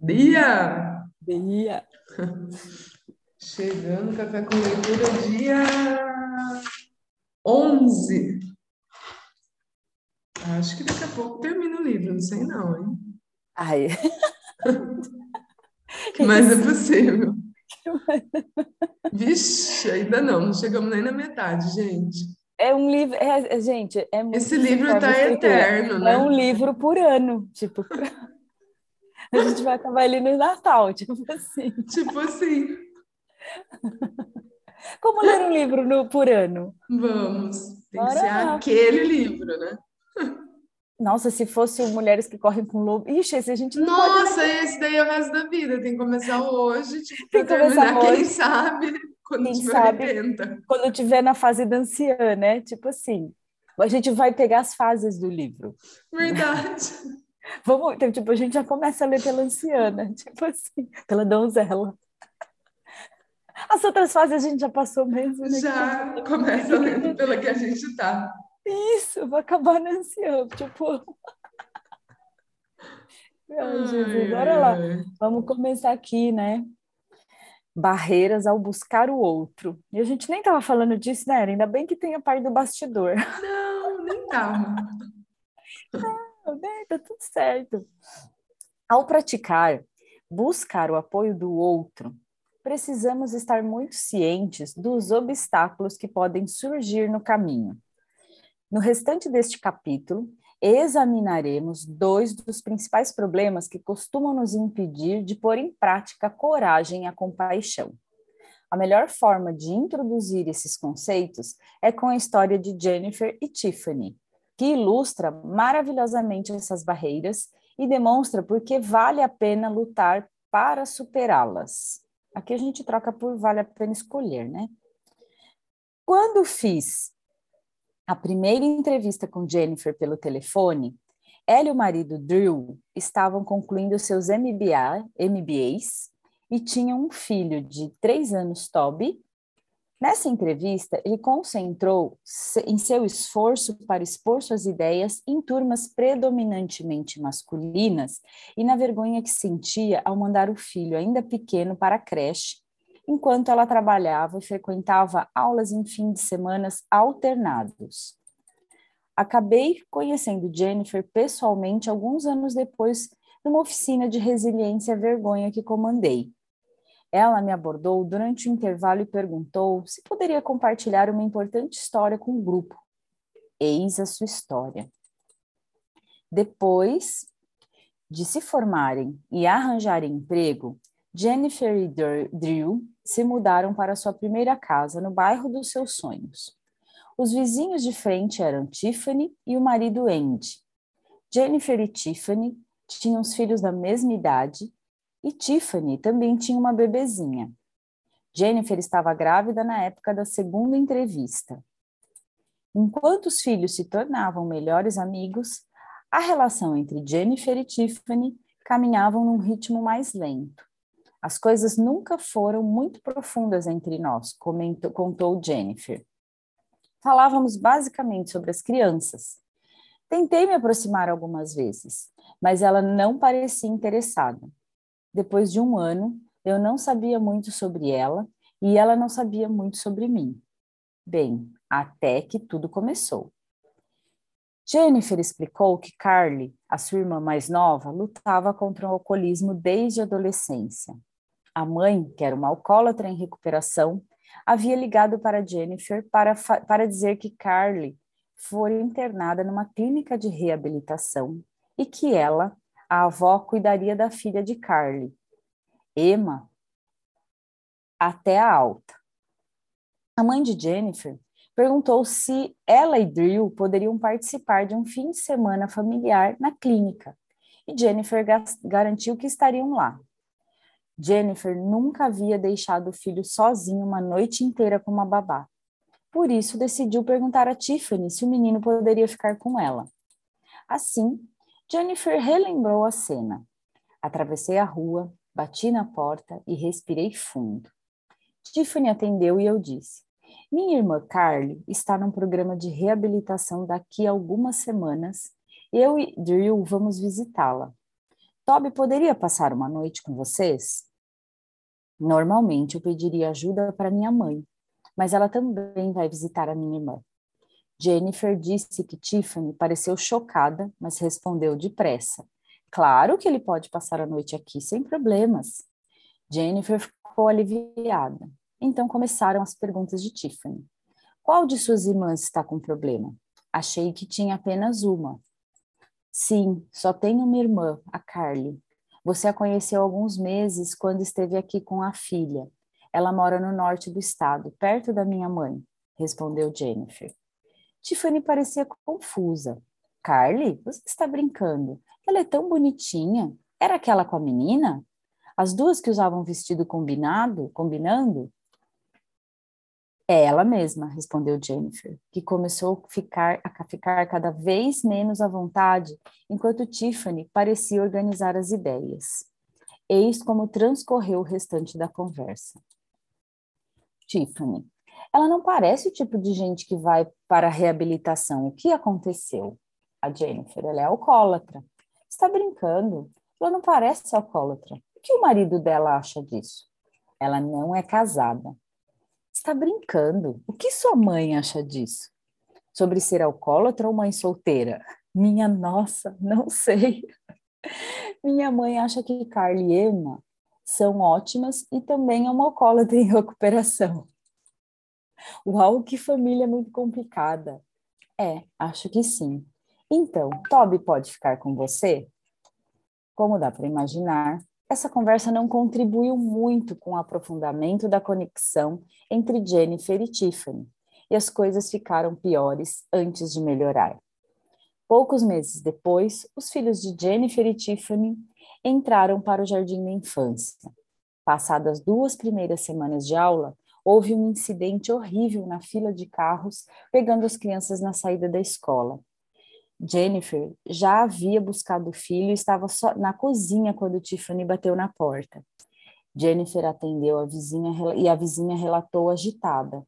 Dia! Dia! Chegando, café com leitura, dia 11. Acho que daqui a pouco termina o livro, não sei não, hein? Ai. Mas é possível. Vixe, ainda não, não chegamos nem na metade, gente. É um livro, é, é, gente, é muito Esse livro está eterno, né? É um livro por ano, tipo, a gente vai acabar ele no Natal, tipo assim. Tipo assim. Como ler um livro no, por ano? Vamos, tem Bora que ser lá. aquele livro, né? Nossa, se fosse Mulheres que Correm com Lobo. Ixi, esse a gente não Nossa, pode... esse daí é o resto da vida. Tem que começar hoje, tipo, tem que terminar, hoje. quem sabe, quando quem tiver sabe, 80. Quando tiver na fase da anciã, né? Tipo assim, a gente vai pegar as fases do livro. Verdade. Vamos, então, tipo, a gente já começa a ler pela anciana, tipo assim, pela donzela. As outras fases a gente já passou mesmo, né? Já começa lendo pela que a gente tá. Isso, vou acabar na anciã, tipo. Ai, Jesus, bora lá. Vamos começar aqui, né? Barreiras ao buscar o outro. E a gente nem tava falando disso, né? Ainda bem que tem a parte do bastidor. Não, nem tava. Né? Tá tudo certo. Ao praticar, buscar o apoio do outro, precisamos estar muito cientes dos obstáculos que podem surgir no caminho. No restante deste capítulo, examinaremos dois dos principais problemas que costumam nos impedir de pôr em prática a coragem e a compaixão. A melhor forma de introduzir esses conceitos é com a história de Jennifer e Tiffany, que ilustra maravilhosamente essas barreiras e demonstra por que vale a pena lutar para superá-las. Aqui a gente troca por vale a pena escolher, né? Quando fiz a primeira entrevista com Jennifer pelo telefone, ela e o marido Drew estavam concluindo seus MBA, MBAs e tinham um filho de três anos, Toby. Nessa entrevista, ele concentrou em seu esforço para expor suas ideias em turmas predominantemente masculinas e na vergonha que sentia ao mandar o filho ainda pequeno para a creche enquanto ela trabalhava e frequentava aulas em fim de semanas alternados. Acabei conhecendo Jennifer pessoalmente alguns anos depois, numa oficina de resiliência e vergonha que comandei. Ela me abordou durante o intervalo e perguntou se poderia compartilhar uma importante história com o grupo. Eis a sua história. Depois de se formarem e arranjarem emprego, Jennifer e Drew se mudaram para sua primeira casa no bairro dos seus sonhos. Os vizinhos de frente eram Tiffany e o marido Andy. Jennifer e Tiffany tinham os filhos da mesma idade e Tiffany também tinha uma bebezinha. Jennifer estava grávida na época da segunda entrevista. Enquanto os filhos se tornavam melhores amigos, a relação entre Jennifer e Tiffany caminhava num ritmo mais lento. As coisas nunca foram muito profundas entre nós, comentou, contou Jennifer. Falávamos basicamente sobre as crianças. Tentei me aproximar algumas vezes, mas ela não parecia interessada. Depois de um ano, eu não sabia muito sobre ela e ela não sabia muito sobre mim. Bem, até que tudo começou. Jennifer explicou que Carly, a sua irmã mais nova, lutava contra o alcoolismo desde a adolescência. A mãe, que era uma alcoólatra em recuperação, havia ligado para Jennifer para, para dizer que Carly foi internada numa clínica de reabilitação e que ela, a avó, cuidaria da filha de Carly, Emma, até a alta. A mãe de Jennifer perguntou se ela e Drew poderiam participar de um fim de semana familiar na clínica, e Jennifer garantiu que estariam lá. Jennifer nunca havia deixado o filho sozinho uma noite inteira com uma babá. Por isso, decidiu perguntar a Tiffany se o menino poderia ficar com ela. Assim, Jennifer relembrou a cena. Atravessei a rua, bati na porta e respirei fundo. Tiffany atendeu e eu disse: Minha irmã Carly está num programa de reabilitação daqui a algumas semanas. Eu e Drew vamos visitá-la. Toby poderia passar uma noite com vocês? Normalmente eu pediria ajuda para minha mãe, mas ela também vai visitar a minha irmã. Jennifer disse que Tiffany pareceu chocada, mas respondeu depressa. Claro que ele pode passar a noite aqui sem problemas. Jennifer ficou aliviada. Então começaram as perguntas de Tiffany. Qual de suas irmãs está com problema? Achei que tinha apenas uma. Sim, só tenho uma irmã, a Carly. Você a conheceu há alguns meses quando esteve aqui com a filha. Ela mora no norte do estado, perto da minha mãe, respondeu Jennifer. Tiffany parecia confusa. Carly, você está brincando? Ela é tão bonitinha. Era aquela com a menina? As duas que usavam vestido combinado, combinando? É ela mesma, respondeu Jennifer, que começou a ficar, a ficar cada vez menos à vontade, enquanto Tiffany parecia organizar as ideias. Eis como transcorreu o restante da conversa. Tiffany, ela não parece o tipo de gente que vai para a reabilitação. O que aconteceu? A Jennifer, ela é alcoólatra. Está brincando? Ela não parece alcoólatra. O que o marido dela acha disso? Ela não é casada. Está brincando. O que sua mãe acha disso? Sobre ser alcoólatra ou mãe solteira? Minha nossa, não sei. Minha mãe acha que Carly e Emma são ótimas e também é uma alcoólatra em recuperação. Uau, que família muito complicada. É, acho que sim. Então, Toby pode ficar com você? Como dá para imaginar, essa conversa não contribuiu muito com o aprofundamento da conexão entre Jennifer e Tiffany, e as coisas ficaram piores antes de melhorar. Poucos meses depois, os filhos de Jennifer e Tiffany entraram para o jardim da infância. Passadas duas primeiras semanas de aula, houve um incidente horrível na fila de carros, pegando as crianças na saída da escola. Jennifer já havia buscado o filho e estava na cozinha quando Tiffany bateu na porta. Jennifer atendeu a vizinha e a vizinha relatou agitada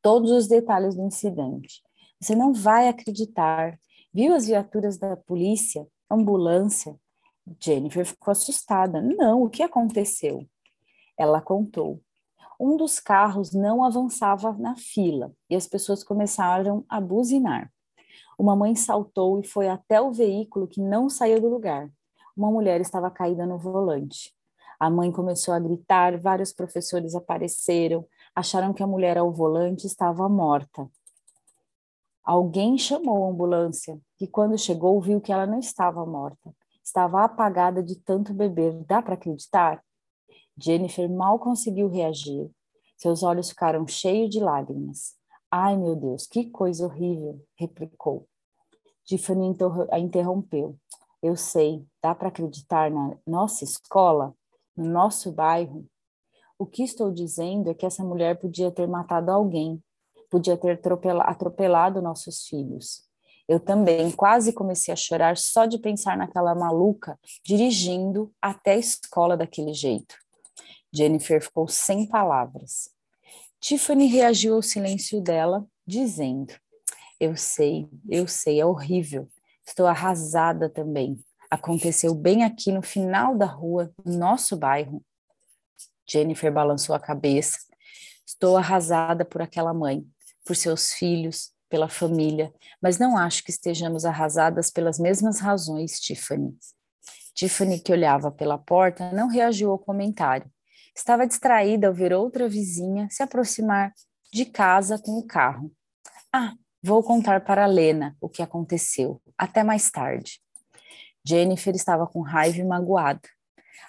todos os detalhes do incidente. Você não vai acreditar. Viu as viaturas da polícia, ambulância? Jennifer ficou assustada. Não, o que aconteceu? Ela contou. Um dos carros não avançava na fila e as pessoas começaram a buzinar. Uma mãe saltou e foi até o veículo que não saiu do lugar. Uma mulher estava caída no volante. A mãe começou a gritar, vários professores apareceram, acharam que a mulher ao volante estava morta. Alguém chamou a ambulância, que quando chegou viu que ela não estava morta, estava apagada de tanto beber. Dá para acreditar? Jennifer mal conseguiu reagir. Seus olhos ficaram cheios de lágrimas. Ai, meu Deus, que coisa horrível, replicou. Tiffany a interrompeu. Eu sei, dá para acreditar na nossa escola, no nosso bairro? O que estou dizendo é que essa mulher podia ter matado alguém, podia ter atropelado nossos filhos. Eu também quase comecei a chorar só de pensar naquela maluca dirigindo até a escola daquele jeito. Jennifer ficou sem palavras. Tiffany reagiu ao silêncio dela, dizendo: Eu sei, eu sei, é horrível. Estou arrasada também. Aconteceu bem aqui no final da rua, no nosso bairro. Jennifer balançou a cabeça. Estou arrasada por aquela mãe, por seus filhos, pela família, mas não acho que estejamos arrasadas pelas mesmas razões, Tiffany. Tiffany, que olhava pela porta, não reagiu ao comentário. Estava distraída ao ver outra vizinha se aproximar de casa com o carro. Ah, vou contar para Lena o que aconteceu. Até mais tarde. Jennifer estava com raiva e magoada.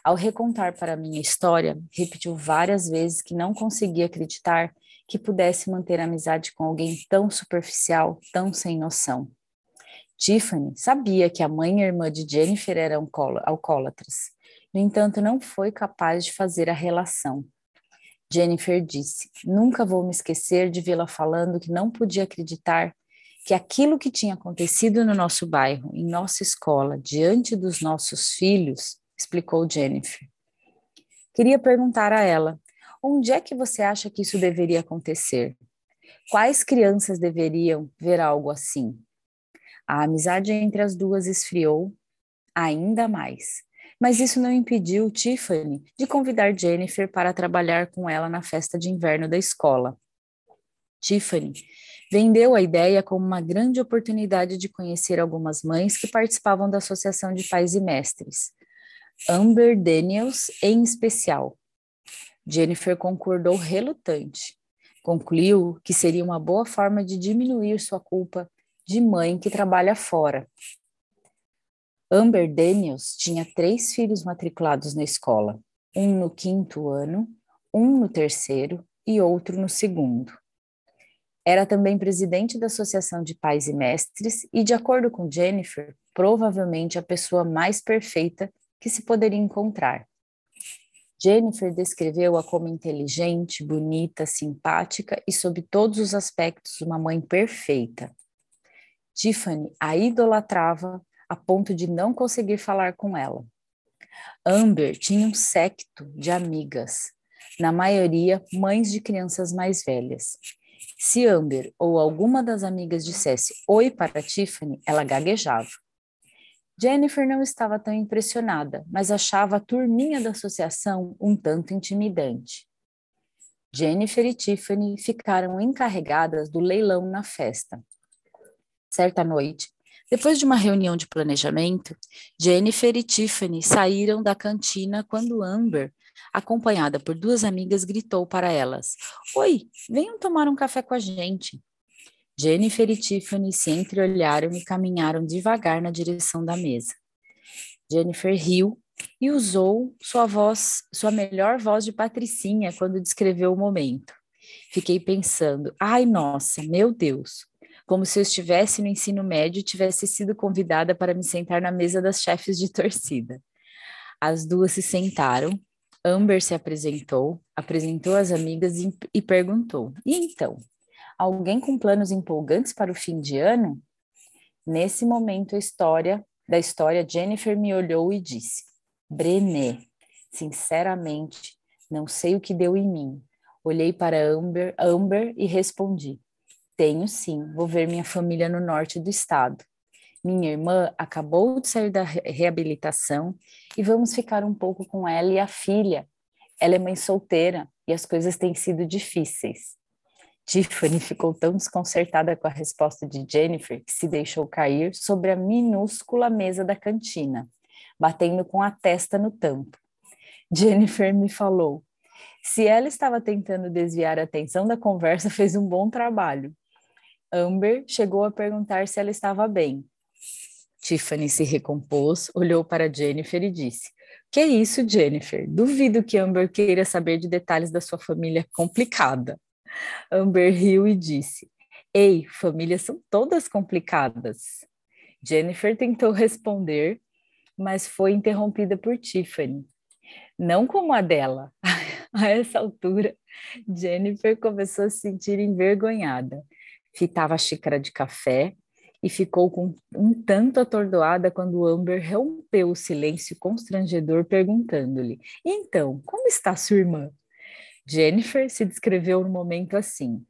Ao recontar para mim a história, repetiu várias vezes que não conseguia acreditar que pudesse manter amizade com alguém tão superficial, tão sem noção. Tiffany sabia que a mãe e a irmã de Jennifer eram alcoólatras no entanto, não foi capaz de fazer a relação. Jennifer disse: Nunca vou me esquecer de vê-la falando que não podia acreditar que aquilo que tinha acontecido no nosso bairro, em nossa escola, diante dos nossos filhos, explicou Jennifer. Queria perguntar a ela: onde é que você acha que isso deveria acontecer? Quais crianças deveriam ver algo assim? A amizade entre as duas esfriou ainda mais. Mas isso não impediu Tiffany de convidar Jennifer para trabalhar com ela na festa de inverno da escola. Tiffany vendeu a ideia como uma grande oportunidade de conhecer algumas mães que participavam da Associação de Pais e Mestres, Amber Daniels em especial. Jennifer concordou relutante. Concluiu que seria uma boa forma de diminuir sua culpa de mãe que trabalha fora. Amber Daniels tinha três filhos matriculados na escola, um no quinto ano, um no terceiro e outro no segundo. Era também presidente da Associação de Pais e Mestres e, de acordo com Jennifer, provavelmente a pessoa mais perfeita que se poderia encontrar. Jennifer descreveu-a como inteligente, bonita, simpática e, sob todos os aspectos, uma mãe perfeita. Tiffany a idolatrava a ponto de não conseguir falar com ela. Amber tinha um séquito de amigas, na maioria mães de crianças mais velhas, se Amber ou alguma das amigas dissesse oi para Tiffany, ela gaguejava. Jennifer não estava tão impressionada, mas achava a turminha da associação um tanto intimidante. Jennifer e Tiffany ficaram encarregadas do leilão na festa. Certa noite, depois de uma reunião de planejamento, Jennifer e Tiffany saíram da cantina quando Amber acompanhada por duas amigas, gritou para elas: Oi, venham tomar um café com a gente. Jennifer e Tiffany se entreolharam e caminharam devagar na direção da mesa. Jennifer riu e usou sua voz, sua melhor voz de patricinha quando descreveu o momento. Fiquei pensando, ai nossa, meu Deus, como se eu estivesse no ensino médio e tivesse sido convidada para me sentar na mesa das chefes de torcida. As duas se sentaram Amber se apresentou, apresentou as amigas e, e perguntou: E então, alguém com planos empolgantes para o fim de ano? Nesse momento a história da história, Jennifer me olhou e disse: Brené, sinceramente, não sei o que deu em mim. Olhei para Amber, Amber e respondi: Tenho sim, vou ver minha família no norte do estado. Minha irmã acabou de sair da reabilitação e vamos ficar um pouco com ela e a filha. Ela é mãe solteira e as coisas têm sido difíceis. Tiffany ficou tão desconcertada com a resposta de Jennifer que se deixou cair sobre a minúscula mesa da cantina, batendo com a testa no tampo. Jennifer me falou: se ela estava tentando desviar a atenção da conversa, fez um bom trabalho. Amber chegou a perguntar se ela estava bem, Tiffany se recompôs, olhou para Jennifer e disse: Que isso, Jennifer? Duvido que Amber queira saber de detalhes da sua família complicada. Amber riu e disse: Ei, famílias são todas complicadas. Jennifer tentou responder, mas foi interrompida por Tiffany. Não como a dela. a essa altura, Jennifer começou a se sentir envergonhada. Fitava a xícara de café e ficou com um tanto atordoada quando Amber rompeu o silêncio constrangedor perguntando-lhe: Então, como está sua irmã? Jennifer se descreveu no momento assim.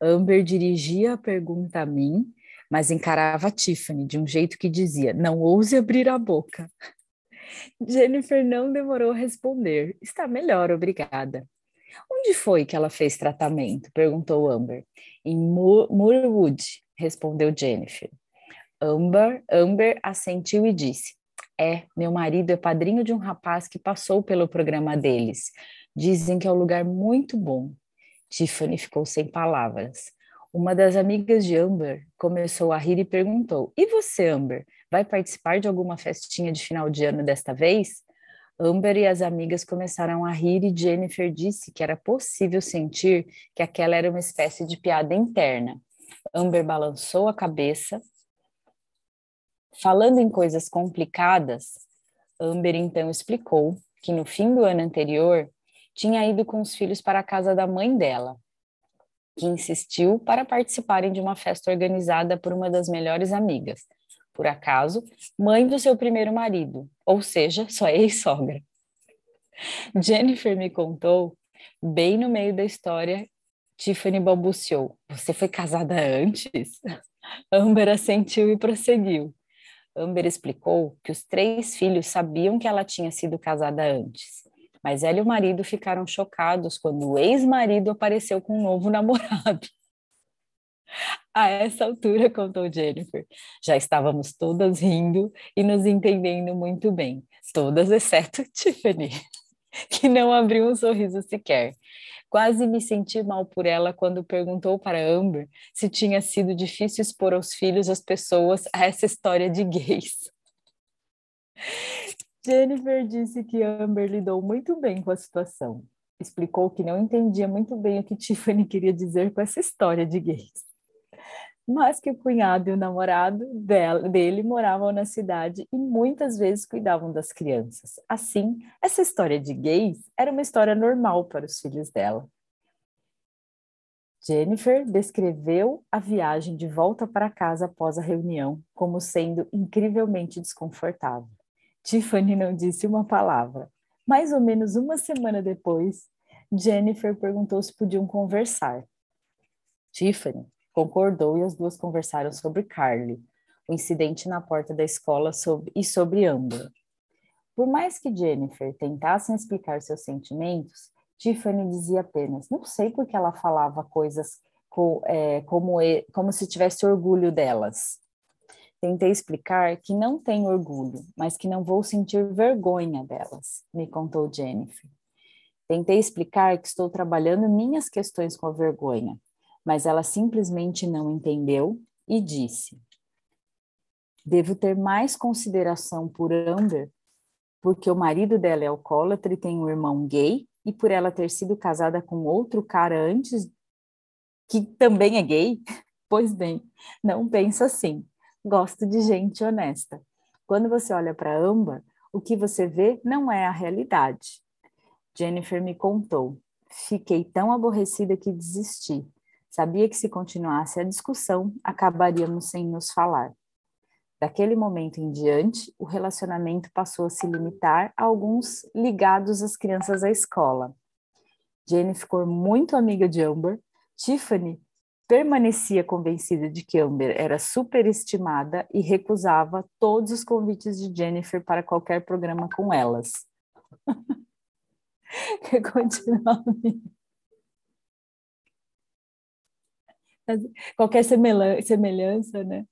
Amber dirigia a pergunta a mim, mas encarava Tiffany de um jeito que dizia: Não ouse abrir a boca. Jennifer não demorou a responder: Está melhor, obrigada. Onde foi que ela fez tratamento? perguntou Amber. Em Moorwood, respondeu Jennifer. Amber, Amber assentiu e disse: É, meu marido é padrinho de um rapaz que passou pelo programa deles. Dizem que é um lugar muito bom. Tiffany ficou sem palavras. Uma das amigas de Amber começou a rir e perguntou: E você, Amber, vai participar de alguma festinha de final de ano desta vez? Amber e as amigas começaram a rir e Jennifer disse que era possível sentir que aquela era uma espécie de piada interna. Amber balançou a cabeça. Falando em coisas complicadas, Amber então explicou que no fim do ano anterior tinha ido com os filhos para a casa da mãe dela, que insistiu para participarem de uma festa organizada por uma das melhores amigas, por acaso, mãe do seu primeiro marido, ou seja, sua ex-sogra. Jennifer me contou, bem no meio da história, Tiffany balbuciou: Você foi casada antes? Amber assentiu e prosseguiu. Amber explicou que os três filhos sabiam que ela tinha sido casada antes, mas ela e o marido ficaram chocados quando o ex-marido apareceu com um novo namorado. A essa altura, contou Jennifer, já estávamos todas rindo e nos entendendo muito bem, todas exceto Tiffany, que não abriu um sorriso sequer. Quase me senti mal por ela quando perguntou para Amber se tinha sido difícil expor aos filhos as pessoas a essa história de gays. Jennifer disse que Amber lidou muito bem com a situação. Explicou que não entendia muito bem o que Tiffany queria dizer com essa história de gays mas que o cunhado e o namorado dela, dele moravam na cidade e muitas vezes cuidavam das crianças. Assim, essa história de gays era uma história normal para os filhos dela. Jennifer descreveu a viagem de volta para casa após a reunião como sendo incrivelmente desconfortável. Tiffany não disse uma palavra. Mais ou menos uma semana depois, Jennifer perguntou se podiam conversar. Tiffany concordou e as duas conversaram sobre Carly, o incidente na porta da escola sobre, e sobre Amber. Por mais que Jennifer tentasse explicar seus sentimentos, Tiffany dizia apenas: não sei porque ela falava coisas co, é, como, como se tivesse orgulho delas. Tentei explicar que não tenho orgulho, mas que não vou sentir vergonha delas, me contou Jennifer. Tentei explicar que estou trabalhando minhas questões com a vergonha, mas ela simplesmente não entendeu e disse: Devo ter mais consideração por Amber, porque o marido dela é alcoólatra e tem um irmão gay, e por ela ter sido casada com outro cara antes, que também é gay? Pois bem, não penso assim. Gosto de gente honesta. Quando você olha para Amber, o que você vê não é a realidade. Jennifer me contou. Fiquei tão aborrecida que desisti. Sabia que se continuasse a discussão, acabaríamos sem nos falar. Daquele momento em diante, o relacionamento passou a se limitar a alguns ligados às crianças à escola. Jenny ficou muito amiga de Amber. Tiffany permanecia convencida de que Amber era superestimada e recusava todos os convites de Jennifer para qualquer programa com elas. Quer continuar? Qualquer semelhança, né?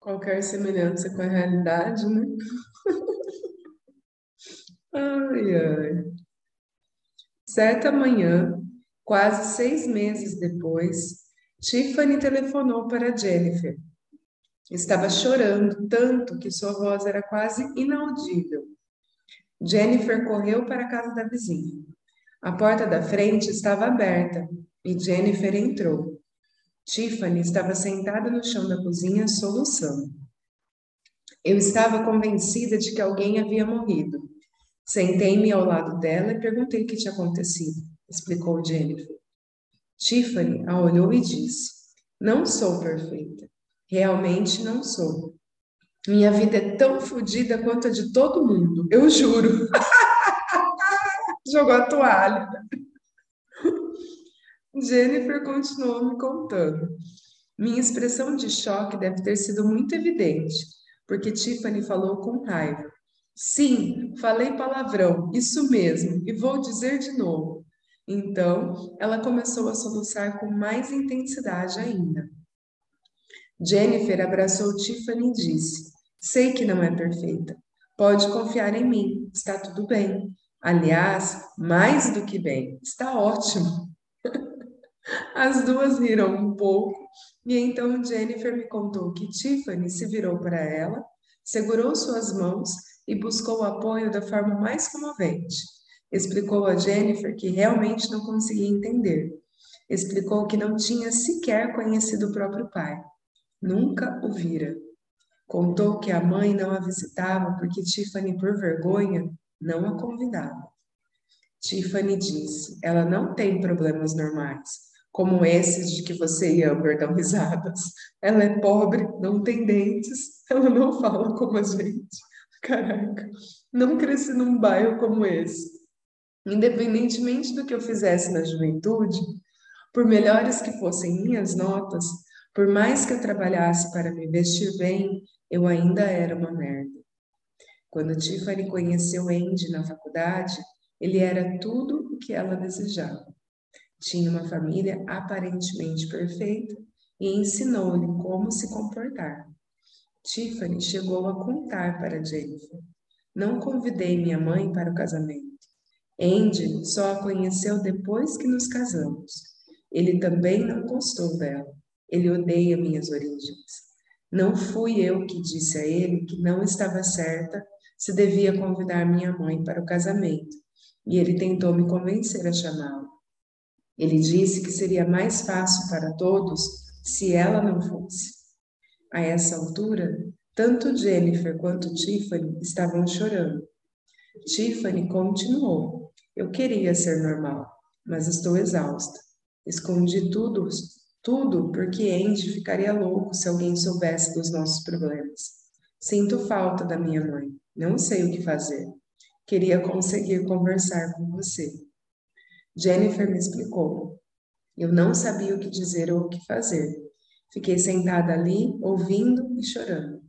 Qualquer semelhança com a realidade, né? ai, ai. Certa manhã, quase seis meses depois, Tiffany telefonou para Jennifer. Estava chorando tanto que sua voz era quase inaudível. Jennifer correu para a casa da vizinha. A porta da frente estava aberta e Jennifer entrou. Tiffany estava sentada no chão da cozinha, soluçando. Eu estava convencida de que alguém havia morrido. Sentei-me ao lado dela e perguntei o que tinha acontecido, explicou Jennifer. Tiffany a olhou e disse: Não sou perfeita. Realmente não sou. Minha vida é tão fodida quanto a de todo mundo, eu juro. jogou a toalha. Jennifer continuou me contando. Minha expressão de choque deve ter sido muito evidente, porque Tiffany falou com raiva. Sim, falei palavrão, isso mesmo, e vou dizer de novo. Então, ela começou a soluçar com mais intensidade ainda. Jennifer abraçou Tiffany e disse: Sei que não é perfeita. Pode confiar em mim, está tudo bem. Aliás, mais do que bem, está ótimo. As duas riram um pouco e então Jennifer me contou que Tiffany se virou para ela, segurou suas mãos e buscou o apoio da forma mais comovente. Explicou a Jennifer que realmente não conseguia entender. Explicou que não tinha sequer conhecido o próprio pai. Nunca o vira. Contou que a mãe não a visitava porque Tiffany, por vergonha, não a convidava. Tiffany disse: ela não tem problemas normais, como esses de que você e Amber dão risadas. Ela é pobre, não tem dentes, ela não fala como a gente. Caraca, não cresci num bairro como esse. Independentemente do que eu fizesse na juventude, por melhores que fossem minhas notas, Por mais que eu trabalhasse para me vestir bem, eu ainda era uma merda. Quando Tiffany conheceu Andy na faculdade, ele era tudo o que ela desejava. Tinha uma família aparentemente perfeita e ensinou-lhe como se comportar. Tiffany chegou a contar para Jennifer: Não convidei minha mãe para o casamento. Andy só a conheceu depois que nos casamos. Ele também não gostou dela. Ele odeia minhas origens. Não fui eu que disse a ele que não estava certa se devia convidar minha mãe para o casamento, e ele tentou me convencer a chamá-la. Ele disse que seria mais fácil para todos se ela não fosse. A essa altura, tanto Jennifer quanto Tiffany estavam chorando. Tiffany continuou: Eu queria ser normal, mas estou exausta. Escondi tudo, tudo porque Andy ficaria louco se alguém soubesse dos nossos problemas. Sinto falta da minha mãe. Não sei o que fazer. Queria conseguir conversar com você. Jennifer me explicou. Eu não sabia o que dizer ou o que fazer. Fiquei sentada ali, ouvindo e chorando.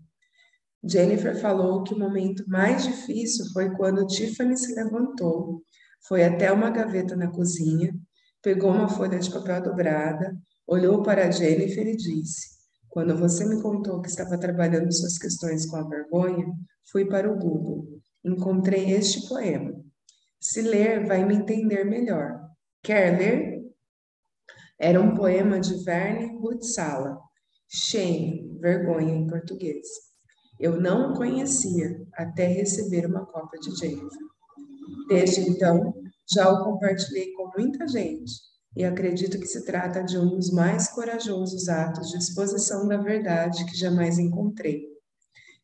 Jennifer falou que o momento mais difícil foi quando Tiffany se levantou, foi até uma gaveta na cozinha, pegou uma folha de papel dobrada, olhou para Jennifer e disse: Quando você me contou que estava trabalhando suas questões com a vergonha, fui para o Google. Encontrei este poema. Se ler, vai me entender melhor. Quer ler? Era um poema de Verne Hutsala, Shame, vergonha em português. Eu não o conhecia até receber uma cópia de Jennifer. Desde então, já o compartilhei com muita gente e acredito que se trata de um dos mais corajosos atos de exposição da verdade que jamais encontrei.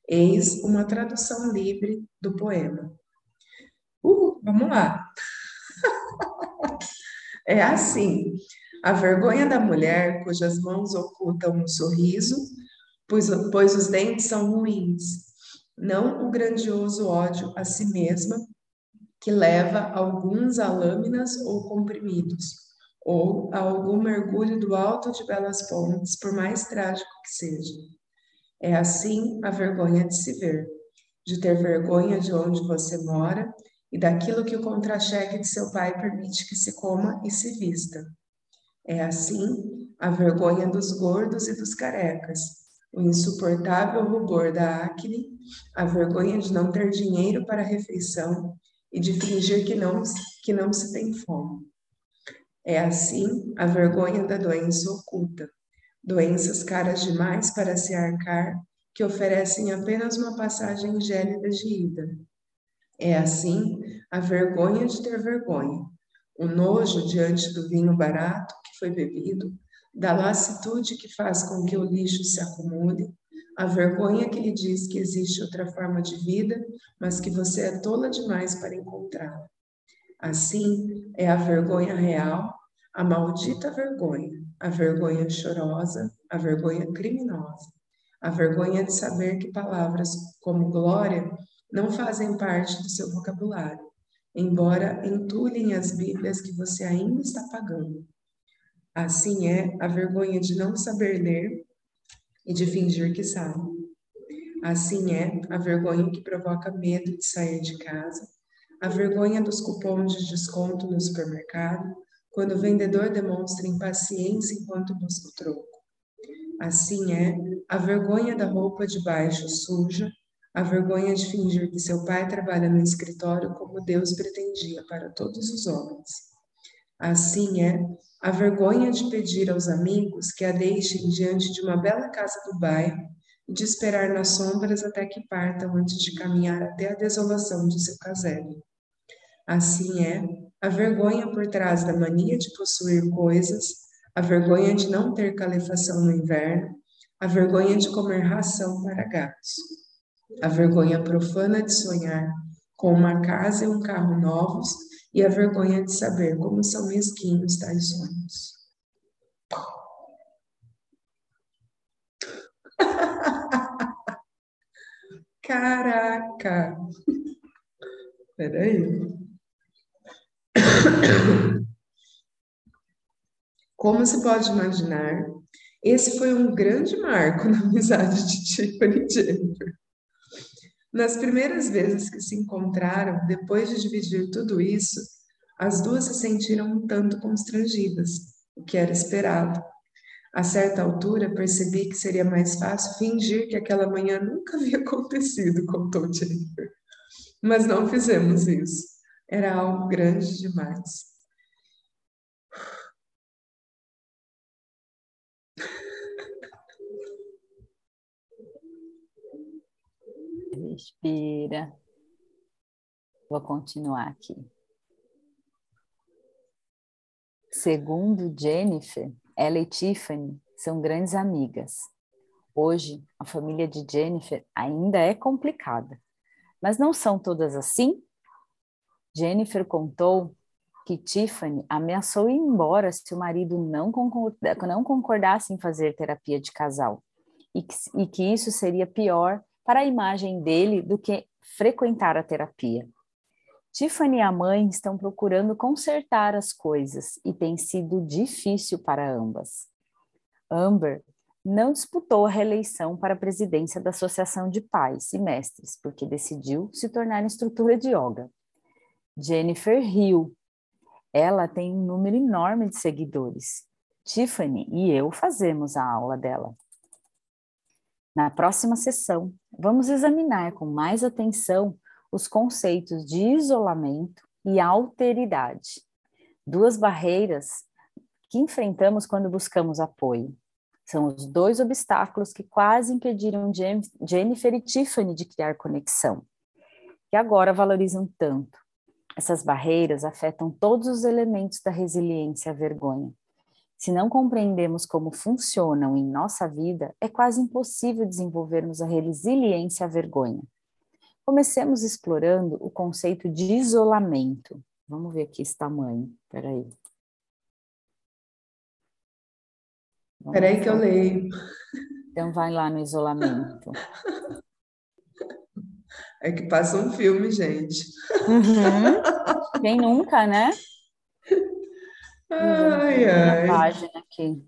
Eis uma tradução livre do poema. Uh, vamos lá. é assim: a vergonha da mulher cujas mãos ocultam um sorriso, pois, pois os dentes são ruins, não o grandioso ódio a si mesma, que leva alguns a lâminas ou comprimidos, ou a algum mergulho do alto de belas pontes, por mais trágico que seja. É assim a vergonha de se ver, de ter vergonha de onde você mora e daquilo que o contra-cheque de seu pai permite que se coma e se vista. É assim a vergonha dos gordos e dos carecas, o insuportável rubor da acne, a vergonha de não ter dinheiro para a refeição e de fingir que não, que não se tem fome. É assim a vergonha da doença oculta, doenças caras demais para se arcar, que oferecem apenas uma passagem gélida de ida. É assim a vergonha de ter vergonha, o nojo diante do vinho barato que foi bebido, da lassitude que faz com que o lixo se acumule, a vergonha que lhe diz que existe outra forma de vida, mas que você é tola demais para encontrá-la. Assim, é a vergonha real, a maldita vergonha, a vergonha chorosa, a vergonha criminosa, a vergonha de saber que palavras como glória não fazem parte do seu vocabulário, embora entulhem as Bíblias que você ainda está pagando. Assim é a vergonha de não saber ler e de fingir que sabe. Assim é a vergonha que provoca medo de sair de casa, a vergonha dos cupons de desconto no supermercado, quando o vendedor demonstra impaciência enquanto busca o troco. Assim é a vergonha da roupa de baixo suja, a vergonha de fingir que seu pai trabalha no escritório como Deus pretendia para todos os homens. Assim é a vergonha de pedir aos amigos que a deixem diante de uma bela casa do bairro e de esperar nas sombras até que partam antes de caminhar até a desolação de seu casebre. Assim é a vergonha por trás da mania de possuir coisas, a vergonha de não ter calefação no inverno, a vergonha de comer ração para gatos, a vergonha profana de sonhar com uma casa e um carro novos e a vergonha de saber como são mesquinhos tais sonhos. Caraca! Peraí. Como se pode imaginar, Esse foi um grande marco na amizade de Tiffany e Jennifer. Nas primeiras vezes que se encontraram, depois de dividir tudo isso, as duas se sentiram um tanto constrangidas, o que era esperado. A certa altura, percebi que seria mais fácil fingir que aquela manhã nunca havia acontecido, contou Jennifer. Mas não fizemos isso. Era algo grande demais. Respira. Vou continuar aqui. Segundo Jennifer, ela e Tiffany são grandes amigas. Hoje, a família de Jennifer ainda é complicada, mas não são todas assim? Jennifer contou que Tiffany ameaçou ir embora se o marido não, concordasse em fazer terapia de casal e que, e que isso seria pior para a imagem dele do que frequentar a terapia. Tiffany e a mãe estão procurando consertar as coisas e tem sido difícil para ambas. Amber não disputou a reeleição para a presidência da Associação de Pais e Mestres, porque decidiu se tornar instrutora de yoga. Jennifer Hill. Ela tem um número enorme de seguidores. Tiffany e eu fazemos a aula dela. Na próxima sessão, vamos examinar com mais atenção os conceitos de isolamento e alteridade, duas barreiras que enfrentamos quando buscamos apoio. São os dois obstáculos que quase impediram Jennifer e Tiffany de criar conexão, que agora valorizam tanto. Essas barreiras afetam todos os elementos da resiliência à vergonha. Se não compreendemos como funcionam em nossa vida, é quase impossível desenvolvermos a resiliência à vergonha. Comecemos explorando o conceito de isolamento. Vamos ver aqui esse tamanho. Peraí. Vamos Peraí que eu leio. Então vai lá no isolamento. É que passa um filme, gente. Uhum. Quem nunca, né? Ai, ai. página aqui.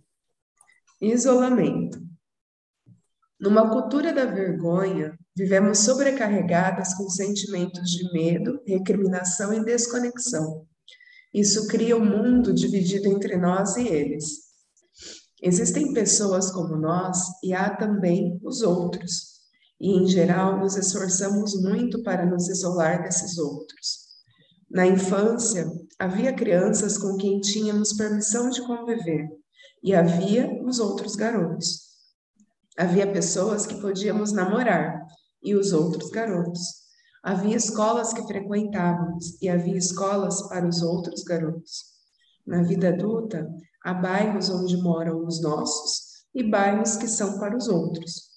Isolamento. Numa cultura da vergonha, vivemos sobrecarregadas com sentimentos de medo, recriminação e desconexão. Isso cria um mundo dividido entre nós e eles. Existem pessoas como nós e há também os outros. E, em geral, nos esforçamos muito para nos isolar desses outros. Na infância, havia crianças com quem tínhamos permissão de conviver, e havia os outros garotos. Havia pessoas que podíamos namorar, e os outros garotos. Havia escolas que frequentávamos, e havia escolas para os outros garotos. Na vida adulta, há bairros onde moram os nossos e bairros que são para os outros.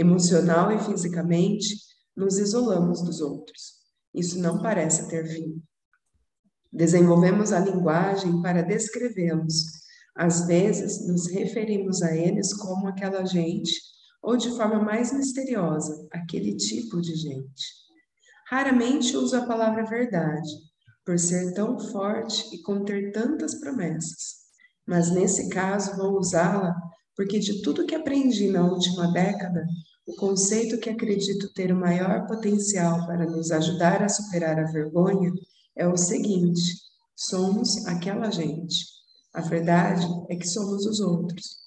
Emocional e fisicamente, nos isolamos dos outros. Isso não parece ter fim. Desenvolvemos a linguagem para descrevê-los. Às vezes, nos referimos a eles como aquela gente, ou de forma mais misteriosa, aquele tipo de gente. Raramente uso a palavra verdade, por ser tão forte e conter tantas promessas. Mas nesse caso vou usá-la porque de tudo que aprendi na última década, o conceito que acredito ter o maior potencial para nos ajudar a superar a vergonha é o seguinte: somos aquela gente. A verdade é que somos os outros.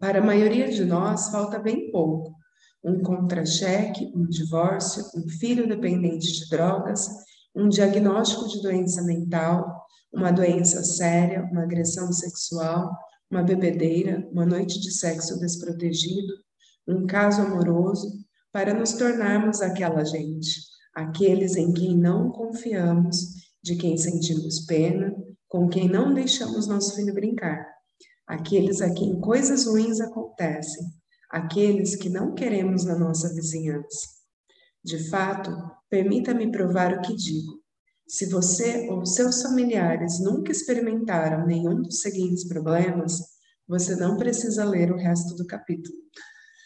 Para a maioria de nós, falta bem pouco. Um contra-cheque, um divórcio, um filho dependente de drogas, um diagnóstico de doença mental, uma doença séria, uma agressão sexual, uma bebedeira, uma noite de sexo desprotegido, um caso amoroso, para nos tornarmos aquela gente, aqueles em quem não confiamos, de quem sentimos pena, com quem não deixamos nosso filho brincar, aqueles a quem coisas ruins acontecem, aqueles que não queremos na nossa vizinhança. De fato, permita-me provar o que digo. Se você ou seus familiares nunca experimentaram nenhum dos seguintes problemas, você não precisa ler o resto do capítulo.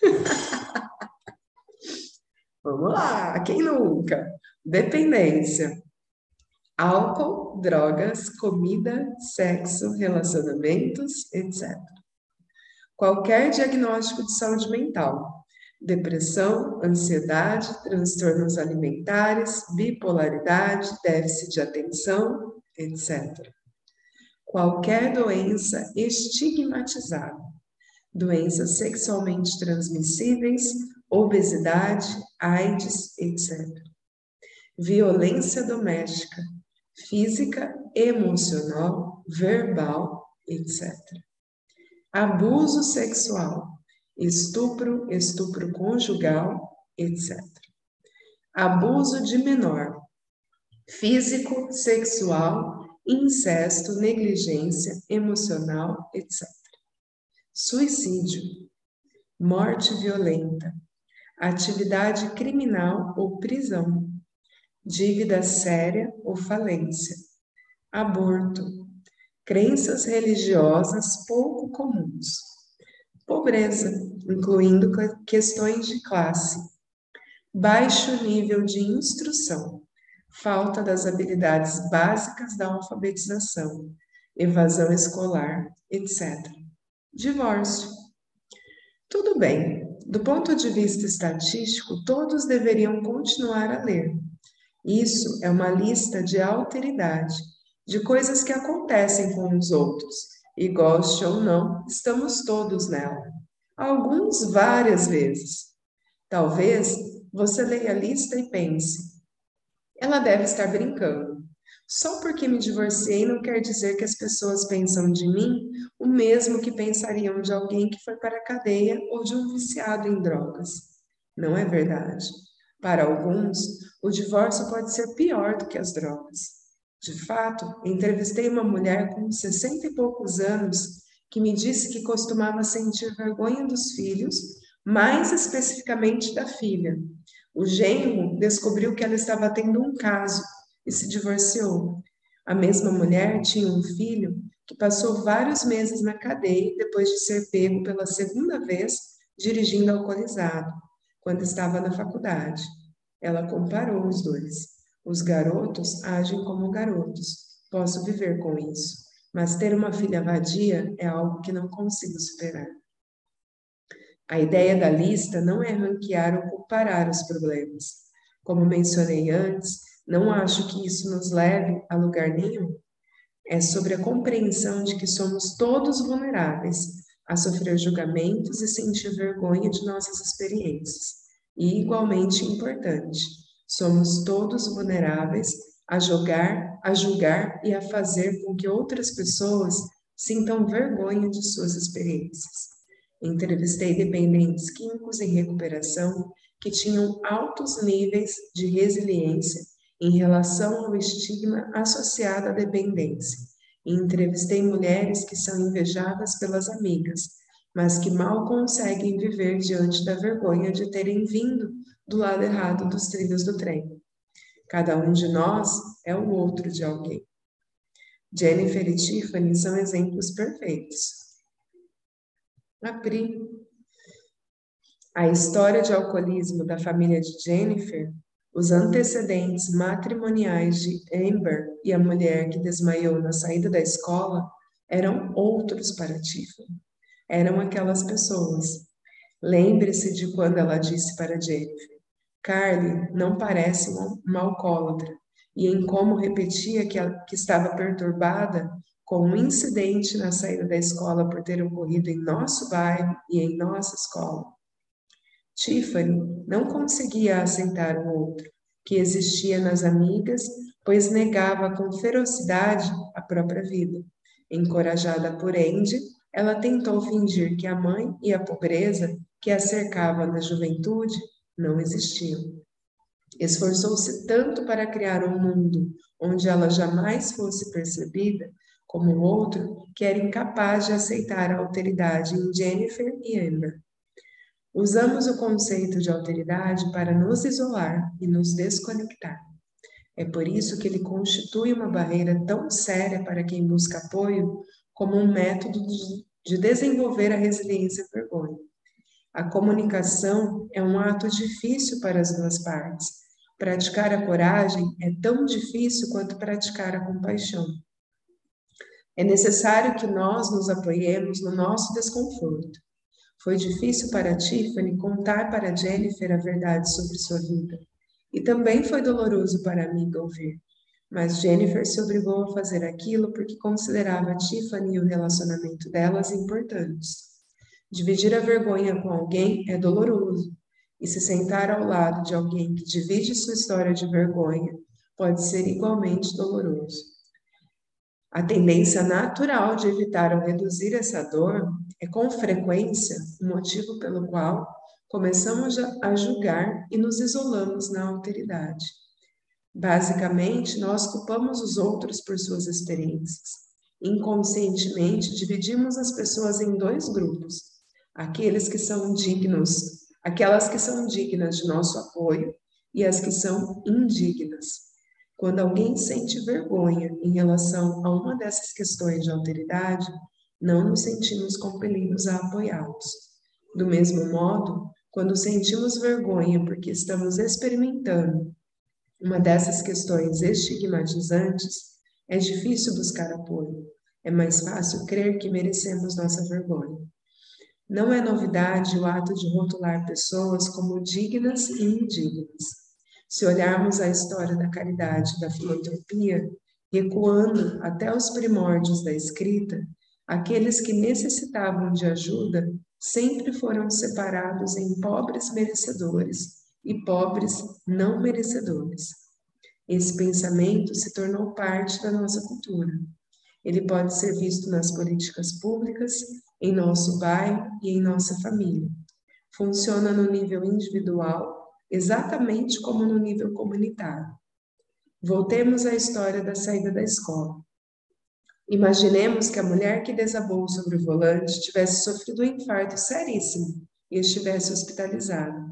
Vamos lá, quem nunca? Dependência. Álcool, drogas, comida, sexo, relacionamentos, etc. qualquer diagnóstico de saúde mental, depressão, ansiedade, transtornos alimentares, bipolaridade, déficit de atenção, etc. Qualquer doença estigmatizada, doenças sexualmente transmissíveis, obesidade, AIDS, etc. Violência doméstica, física, emocional, verbal, etc. Abuso sexual, estupro, estupro conjugal, etc. Abuso de menor, físico, sexual, incesto, negligência, emocional, etc. Suicídio, morte violenta, atividade criminal ou prisão, dívida séria ou falência, aborto, crenças religiosas pouco comuns, pobreza, incluindo questões de classe, baixo nível de instrução, falta das habilidades básicas da alfabetização, evasão escolar, etc. Divórcio. Tudo bem, do ponto de vista estatístico, todos deveriam continuar a ler. Isso é uma lista de alteridade, de coisas que acontecem com os outros, e goste ou não, estamos todos nela. Alguns várias vezes. Talvez você leia a lista e pense: ela deve estar brincando. Só porque me divorciei não quer dizer que as pessoas pensam de mim o mesmo que pensariam de alguém que foi para a cadeia ou de um viciado em drogas. Não é verdade. Para alguns, o divórcio pode ser pior do que as drogas. De fato, entrevistei uma mulher com 60 e poucos anos que me disse que costumava sentir vergonha dos filhos, mais especificamente da filha. O genro descobriu que ela estava tendo um caso e se divorciou. A mesma mulher tinha um filho que passou vários meses na cadeia depois de ser pego pela segunda vez dirigindo alcoolizado, quando estava na faculdade. Ela comparou os dois. Os garotos agem como garotos. Posso viver com isso. Mas ter uma filha vadia é algo que não consigo superar. A ideia da lista não é ranquear ou comparar os problemas. Como mencionei antes, não acho que isso nos leve a lugar nenhum. É sobre a compreensão de que somos todos vulneráveis a sofrer julgamentos e sentir vergonha de nossas experiências. E igualmente importante, Somos todos vulneráveis a jogar, a julgar e a fazer com que outras pessoas sintam vergonha de suas experiências. Entrevistei dependentes químicos em recuperação que tinham altos níveis de resiliência em relação ao estigma associado à dependência. E entrevistei mulheres que são invejadas pelas amigas, mas que mal conseguem viver diante da vergonha de terem vindo do lado errado dos trilhos do trem. Cada um de nós é o outro de alguém. Jennifer e Tiffany são exemplos perfeitos. A Pri. A história de alcoolismo da família de Jennifer, os antecedentes matrimoniais de Amber e a mulher que desmaiou na saída da escola eram outros para Tiffany. Eram aquelas pessoas. Lembre-se de quando ela disse para Jennifer: Carly não parece uma alcoólatra, e em como repetia que, que estava perturbada com um incidente na saída da escola por ter ocorrido em nosso bairro e em nossa escola. Tiffany não conseguia aceitar o outro, que existia nas amigas, pois negava com ferocidade a própria vida. Encorajada por Andy, ela tentou fingir que a mãe e a pobreza que a cercava na juventude não existiam. Esforçou-se tanto para criar um mundo onde ela jamais fosse percebida como outro que era incapaz de aceitar a alteridade em Jennifer e Amber. Usamos o conceito de alteridade para nos isolar e nos desconectar. É por isso que ele constitui uma barreira tão séria para quem busca apoio como um método de desenvolver a resiliência vergonha. A comunicação é um ato difícil para as duas partes. Praticar a coragem é tão difícil quanto praticar a compaixão. É necessário que nós nos apoiemos no nosso desconforto. Foi difícil para Tiffany contar para Jennifer a verdade sobre sua vida. E também foi doloroso para amiga ouvir. Mas Jennifer se obrigou a fazer aquilo porque considerava Tiffany e o relacionamento delas importantes. Dividir a vergonha com alguém é doloroso, e se sentar ao lado de alguém que divide sua história de vergonha pode ser igualmente doloroso. A tendência natural de evitar ou reduzir essa dor é, com frequência, o motivo pelo qual começamos a julgar e nos isolamos na alteridade. Basicamente, nós culpamos os outros por suas experiências. Inconscientemente, dividimos as pessoas em dois grupos: aqueles que são dignos, aquelas que são dignas de nosso apoio e as que são indignas. Quando alguém sente vergonha em relação a uma dessas questões de alteridade, não nos sentimos compelidos a apoiá-los. Do mesmo modo, quando sentimos vergonha porque estamos experimentando uma dessas questões estigmatizantes, é difícil buscar apoio. É mais fácil crer que merecemos nossa vergonha. Não é novidade o ato de rotular pessoas como dignas e indignas. Se olharmos a história da caridade da filantropia, recuando até os primórdios da escrita, aqueles que necessitavam de ajuda sempre foram separados em pobres merecedores e pobres não merecedores. Esse pensamento se tornou parte da nossa cultura. Ele pode ser visto nas políticas públicas, em nosso bairro e em nossa família. Funciona no nível individual exatamente como no nível comunitário. Voltemos à história da saída da escola. Imaginemos que a mulher que desabou sobre o volante tivesse sofrido um infarto seríssimo e estivesse hospitalizada.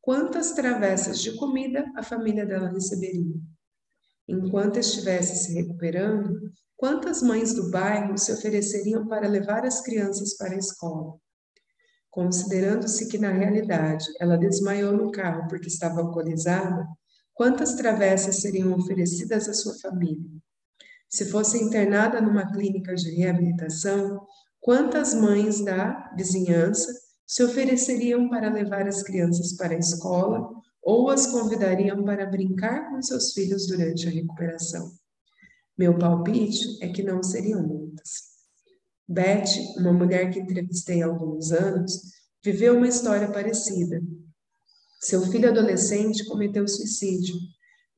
Quantas travessas de comida a família dela receberia? Enquanto estivesse se recuperando, quantas mães do bairro se ofereceriam para levar as crianças para a escola? Considerando-se que, na realidade, ela desmaiou no carro porque estava alcoolizada, quantas travessas seriam oferecidas à sua família? Se fosse internada numa clínica de reabilitação, quantas mães da vizinhança se ofereceriam para levar as crianças para a escola ou as convidariam para brincar com seus filhos durante a recuperação? Meu palpite é que não seriam muitas. Beth, uma mulher que entrevistei há alguns anos, viveu uma história parecida. Seu filho adolescente cometeu suicídio.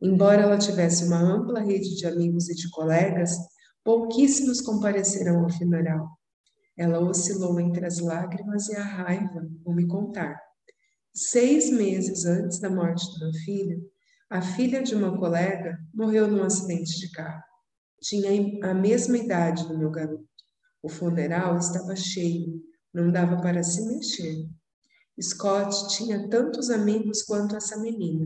Embora ela tivesse uma ampla rede de amigos e de colegas, pouquíssimos compareceram ao funeral. Ela oscilou entre as lágrimas e a raiva ao me contar. Seis meses antes da morte do meu filho, a filha de uma colega morreu num acidente de carro. Tinha a mesma idade do meu garoto. O funeral estava cheio, não dava para se mexer. Scott tinha tantos amigos quanto essa menina.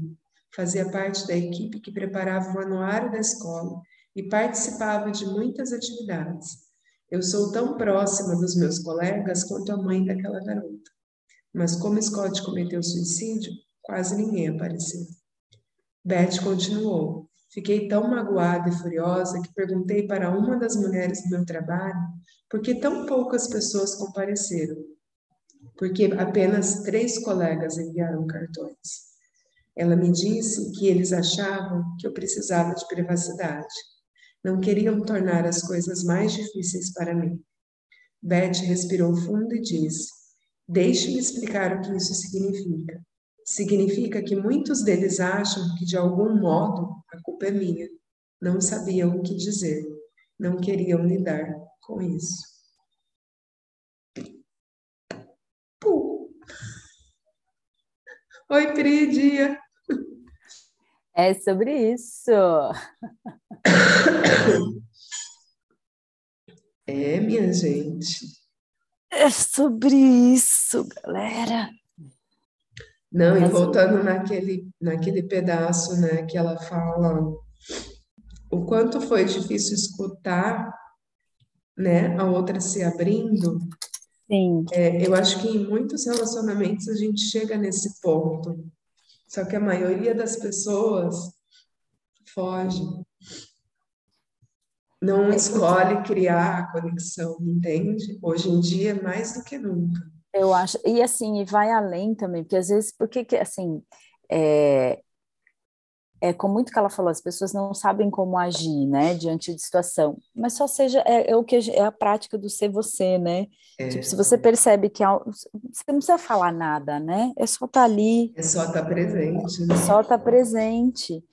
Fazia parte da equipe que preparava o anuário da escola e participava de muitas atividades. Eu sou tão próxima dos meus colegas quanto a mãe daquela garota. Mas como Scott cometeu suicídio, quase ninguém apareceu. Beth continuou. Fiquei tão magoada e furiosa que perguntei para uma das mulheres do meu trabalho por que tão poucas pessoas compareceram. Porque apenas três colegas enviaram cartões. Ela me disse que eles achavam que eu precisava de privacidade. Não queriam tornar as coisas mais difíceis para mim. Beth respirou fundo e disse: Deixe-me explicar o que isso significa. Significa que muitos deles acham que, de algum modo, a culpa é minha. Não sabiam o que dizer, não queriam lidar com isso. Puh. Oi, Pri, dia. É sobre isso. É, minha gente. É sobre isso, galera. Não, e voltando naquele, naquele pedaço, né, que ela fala o quanto foi difícil escutar, né, a outra se abrindo. Sim. É, eu acho que em muitos relacionamentos a gente chega nesse ponto. Só que a maioria das pessoas foge. Não escolhe criar a conexão, entende? Hoje em dia, mais do que nunca. Eu acho, e assim, e vai além também, porque às vezes, porque que assim, é, é com muito que ela falou, as pessoas não sabem como agir, né, diante de situação, mas só seja, é, é o que é a prática do ser você, né, é. tipo, se você percebe que você não precisa falar nada, né, é só estar tá ali. É só estar tá presente. Né? É só estar tá presente.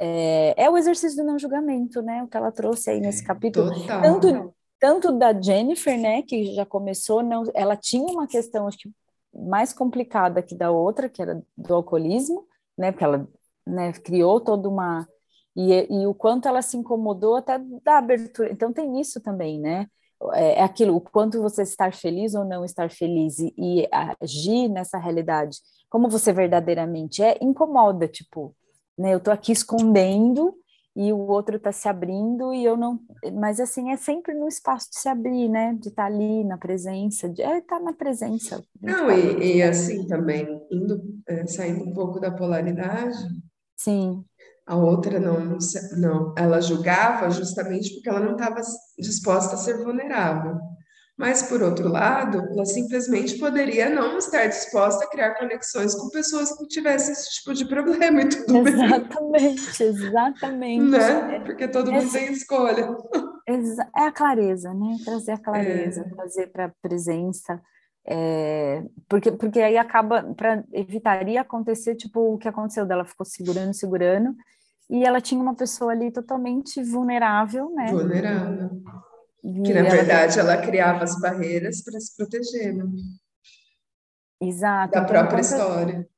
É, é, o exercício do não julgamento, né, o que ela trouxe aí nesse capítulo. Total. Tanto, tanto da Jennifer, né, que já começou, não, ela tinha uma questão, acho que mais complicada que da outra, que era do alcoolismo, né, porque ela né, criou toda uma e, e o quanto ela se incomodou até da abertura. Então tem isso também, né? É, é aquilo, o quanto você estar feliz ou não estar feliz e, e agir nessa realidade, como você verdadeiramente é, incomoda, tipo, né? Eu tô aqui escondendo e o outro está se abrindo e eu não. Mas assim, é sempre no espaço de se abrir, né? De estar tá ali na presença, de é, estar tá na presença. Não, e, e, assim também, indo, é, saindo um pouco da polaridade. Sim. A outra não, não, ela julgava justamente porque ela não estava disposta a ser vulnerável. Mas, por outro lado, ela simplesmente poderia não estar disposta a criar conexões com pessoas que tivessem esse tipo de problema e tudo Exatamente, bem. exatamente. Né? Porque todo mundo tem escolha. É a clareza, né? Trazer a clareza, é. trazer para a presença. É, porque, porque aí acaba, para evitaria acontecer, tipo, o que aconteceu dela, ficou segurando, segurando, e ela tinha uma pessoa ali totalmente vulnerável, né? Vulnerável que, na verdade, ela criava as barreiras para se proteger, né? Exato. Da então, própria quantas, história.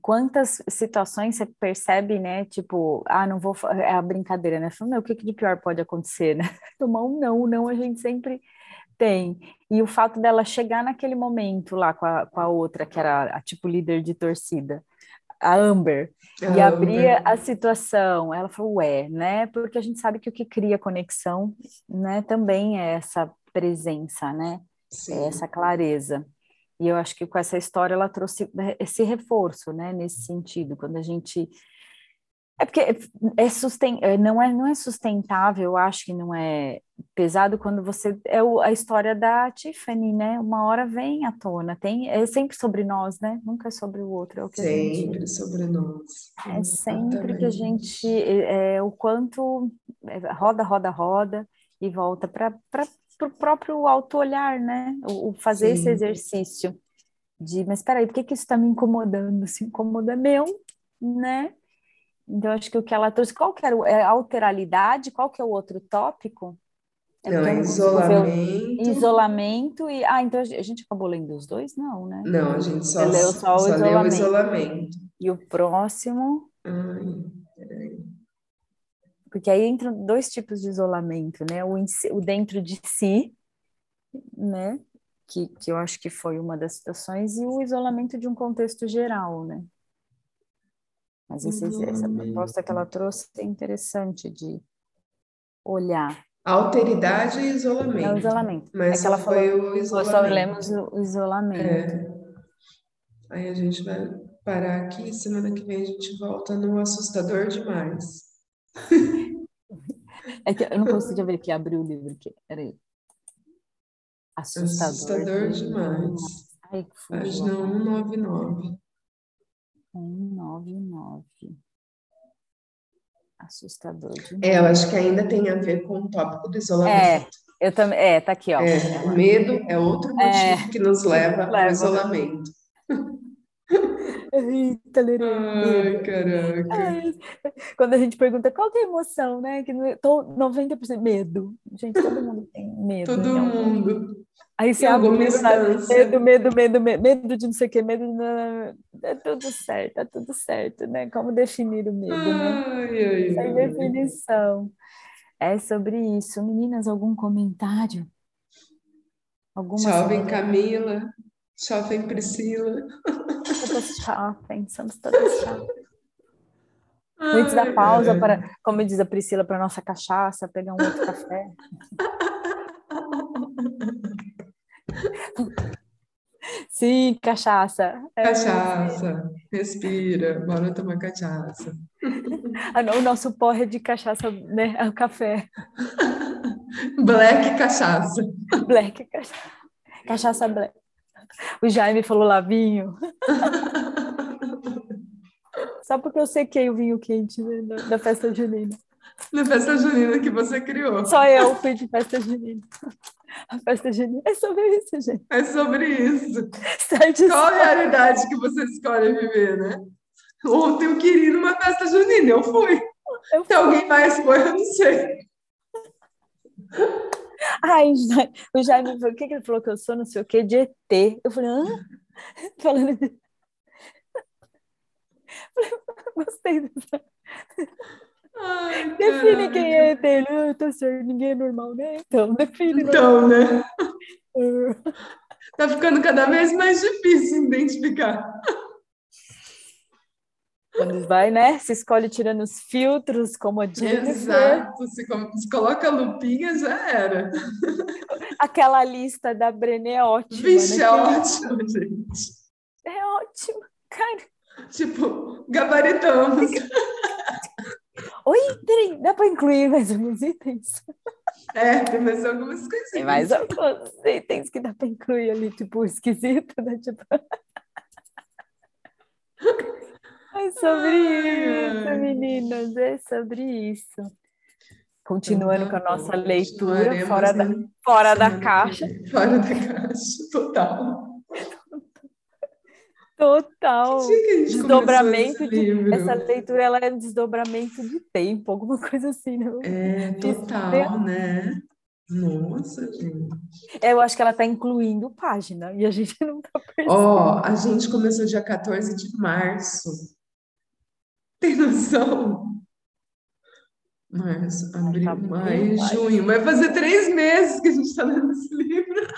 Quantas situações você percebe, né? Tipo, ah, não vou. É a brincadeira, né? Falando, o que de pior pode acontecer, né? Tomar um não, não a gente sempre tem. E o fato dela chegar naquele momento lá com a, com a outra, que era a tipo líder de torcida, a Amber, e abria a situação. Ela falou, ué, né? Porque a gente sabe que o que cria conexão, né, também é essa presença, né? É essa clareza. E eu acho que com essa história ela trouxe esse reforço, né, nesse sentido, quando a gente é porque é susten... É, não, é, não é sustentável, eu acho que não é pesado quando você. É a história da Tiffany, né? Uma hora vem à tona. Tem, é sempre sobre nós, né? Nunca é sobre o outro. É o que sempre gente... sobre nós. É sempre que a gente. É, é, o quanto é, roda, roda, roda e volta para o próprio auto-olhar, né? O, o fazer Sim. esse exercício de, mas espera aí, por que, que isso está me incomodando? Se incomoda meu, né? Então, acho que o que ela trouxe, qual que era é a alteralidade, qual que é o outro tópico? É não, é isolamento. Isolamento e. Ah, então a gente acabou lendo os dois? Não, né? Não, a gente só, leu só, o, só isolamento. leu o isolamento. E o próximo. Ai. Porque aí entram dois tipos de isolamento, né? O, o dentro de si, né? Que, que eu acho que foi uma das situações, e o isolamento de um contexto geral, né? Mas esse, essa proposta que ela trouxe é interessante de olhar. Alteridade e isolamento. É o isolamento. Mas é que ela foi falou, o isolamento. Nós só lemos o isolamento. É. Aí a gente vai parar aqui, semana que vem a gente volta no assustador demais. É que eu não consigo ver que abriu o livro aqui. Peraí. Assustador, Assustador demais. Ai, Página 199. 199. Assustador. É, eu acho que ainda tem a ver com o tópico do isolamento. É, eu também. É, tá aqui, ó. É, o medo é outro é. motivo é, que nos leva, leva. ao isolamento. Eita, Ai, caraca. Quando a gente pergunta qual que é a emoção, né? Que tô 90% medo. Gente, todo mundo tem medo. Todo mundo. Aí você abre medo, medo, medo, medo, medo de não sei o que, medo de... É tudo certo, é tudo certo, né? Como definir o medo, né? Ai, ai, Sem definição. É sobre isso. Meninas, algum comentário? Alguma Jovem Camila, jovem Priscila. Todas jovens, somos todas jovens. Antes da pausa, para, como diz a Priscila, para nossa cachaça, pegar um outro café. Sim, cachaça. É cachaça, respira, bora tomar cachaça. O nosso porre de cachaça, né? É o café. Black cachaça. Black cachaça. Cachaça black. O Jaime falou lá, vinho. Só porque eu sequei o vinho quente né, da festa junina. Na festa junina que você criou. Só eu fui de festa junina. A festa junina é sobre isso, gente. É sobre isso. Qual a realidade que você escolhe viver, né? Ontem eu queria ir numa festa junina, eu fui. Eu Se alguém mais foi, eu não sei. Ai, o Jaime, o que, que ele falou que eu sou, não sei o que, de ET. Eu falei, hã? Falando de... Gostei dessa. Ai, define quem é ET. Ah, tá certo, ninguém é normal, né? Então, define. Então, né? tá ficando cada vez mais difícil identificar. Quando vai, né? Se escolhe tirando os filtros, como a Jennifer. Exato, se, se coloca a lupinha, já era. Aquela lista da Brené é ótima. Vixe, né? é ótimo, gente. É ótimo, cara. Tipo, gabaritamos. Oi, peraí, dá para incluir mais alguns itens? É, tem mais algumas coisas. Tem mais alguns itens que dá para incluir ali, tipo, esquisito, né? Tipo... É sobre isso, meninas, é sobre isso. Continuando então, com a nossa leitura, fora da, fora da caixa. Fora da caixa, total. Total. Desdobramento de. Essa leitura ela é um desdobramento de tempo, alguma coisa assim, não? É, total, né? Nossa, gente. Eu acho que ela está incluindo página e a gente não está percebendo. Ó, oh, a gente começou dia 14 de março. Tem noção? Março, abril, tá maio, junho. Vai fazer três meses que a gente está lendo esse livro.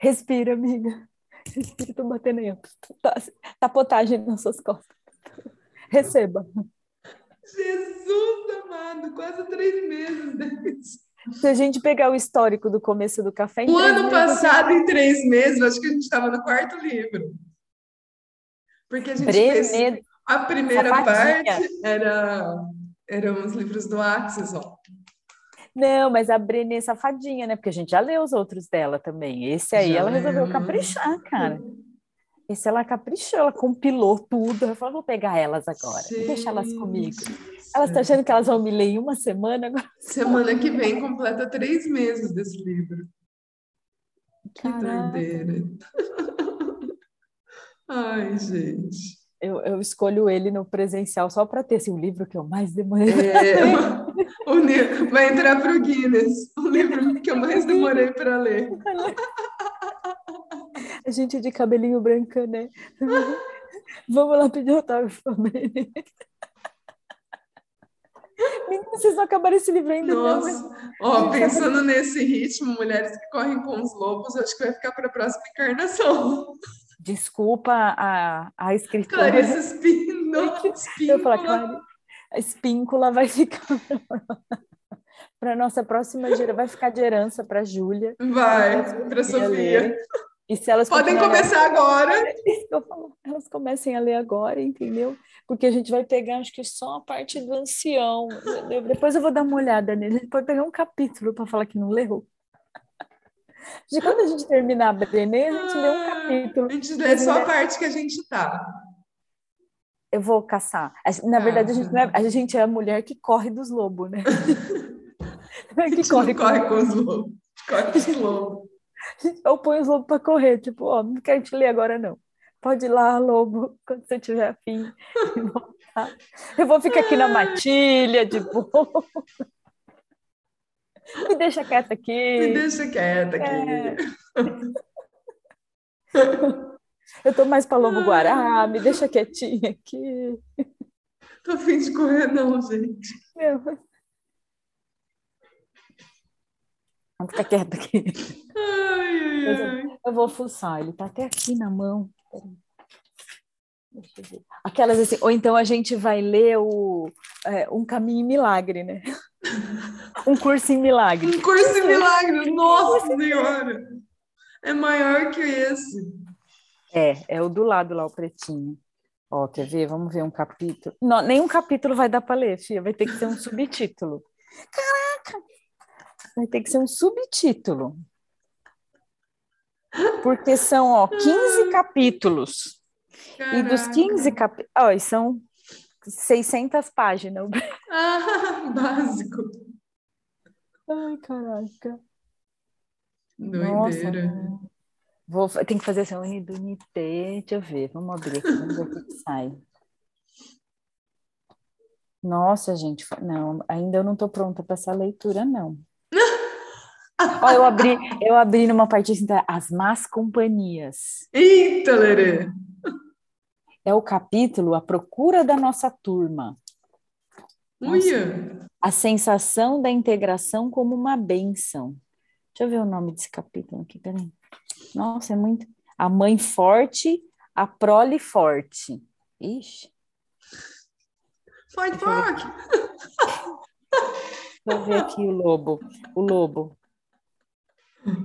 Respira, amiga. Respira, tô batendo aí. Tá, tá potagem nas suas costas. Receba. Jesus amado, quase três meses. Se a gente pegar o histórico do começo do café. O ano passado, em três meses, acho que a gente estava no quarto livro. Porque a gente fez a primeira Safadinha. parte era eram os livros do Axis, ó. Não, mas a Brené é safadinha, né? Porque a gente já leu os outros dela também. Esse aí já ela resolveu caprichar, cara. Esse ela caprichou, ela compilou tudo. Eu falei, vou pegar elas agora, vou deixar elas comigo. Elas estão achando que elas vão me ler em uma semana agora. Semana que vem completa três meses desse livro. Que Caraca. doideira. Ai, gente. Eu, eu, escolho ele no presencial só para ter assim, o livro que eu mais demorei. É, o, o, vai entrar para o Guinness, o livro que eu mais demorei para ler. A gente de cabelinho branco, né? Vamos lá pedir autógrafo para vocês não acabaram esse livro ainda. Nossa, não, mas... ó, pensando nesse ritmo, mulheres que correm com os lobos, acho que vai ficar para a próxima encarnação. Desculpa a, a escritora. Clarice Espíndola. Eu falo, Clarice, a espíncula vai ficar para nossa próxima geração, vai ficar de herança para Júlia. Vai, para Sofia. Ler. E se elas podem começar agora. elas comecem a ler agora, entendeu? Porque a gente vai pegar, acho que só a parte do ancião. Depois eu vou dar uma olhada nele. A gente pode pegar um capítulo para falar que não leu. De quando a gente terminar a Brené, a gente lê um capítulo. A gente lê só a parte que a gente tá. Eu vou caçar. Na verdade, a, gente é, a gente é a mulher que corre dos lobos, né? que corre, corre com os lobos. Corre com os lobos. Eu ponho os lobos para correr, tipo, ó, não quero te ler agora, não. Pode ir lá, lobo, quando você tiver afim. Eu vou ficar aqui na matilha, de boa. Me deixa quieta aqui. Me deixa quieta aqui. É. Eu tô mais para Lobo Guará, me deixa quietinha aqui. Tô afim de correr, não, gente. Meu. Vamos ficar quieta aqui. Ai, ai, ai. Eu, eu, vou fuçar, ele tá até aqui na mão. Aquelas assim, ou então a gente vai ler o é, Um Caminho Milagre, né? Um curso em milagre. Um curso em milagre, nossa senhora! É maior que esse. É, é o do lado lá, o pretinho. Ó, quer ver? Vamos ver um capítulo. Não, nenhum capítulo vai dar para ler, filha. Vai ter que ser um subtítulo. Caraca! Vai ter que ser um subtítulo. Porque são, ó, 15 capítulos. Caraca. E dos 15 capítulos, ó, e são 600 páginas. Ah, básico. Ai, caraca. Doideira. Nossa, vou, tem que fazer essa unidade. Deixa eu ver, vamos abrir aqui, vamos ver o que sai. Nossa, gente, não, ainda eu não estou pronta para essa leitura, não. Ó, eu abri, eu abri numa parte assim, tá, as más companhias. Eita, Lerê. É o capítulo A Procura da Nossa Turma. Uia. A sensação da integração como uma bênção. Deixa eu ver o nome desse capítulo aqui, peraí. Nossa, é muito. A mãe forte, a prole forte. Ixi, Fight Park. deixa eu ver aqui o lobo. O lobo.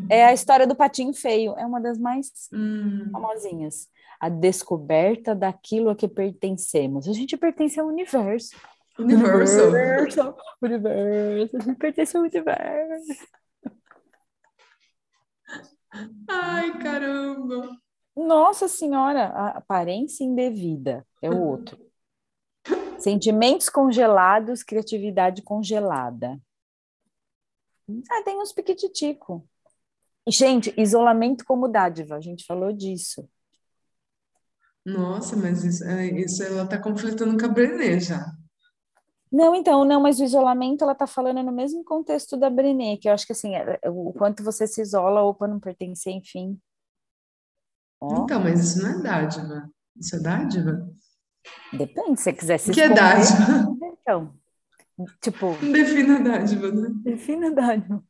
É a história do patinho feio. É uma das mais Hum, famosinhas. A descoberta daquilo a que pertencemos. A gente pertence ao universo. Universal. Universo. Universo. A gente pertence ao universo. Ai, caramba. Nossa Senhora, a aparência indevida é o outro. Sentimentos congelados, criatividade congelada. Ah, tem uns piquititico. Gente, isolamento como dádiva, a gente falou disso. Nossa, mas isso, é, isso ela tá conflitando com a Brené já. Não, então, não, mas o isolamento ela tá falando no mesmo contexto da Brené, que eu acho que assim, é- é o quanto você se isola ou para não pertencer, enfim. Ó, Então, mas isso não é dádiva. Isso é dádiva? depende, se você quiser se O que é dádiva? então, tipo, Defina dádiva, né? defina dádiva.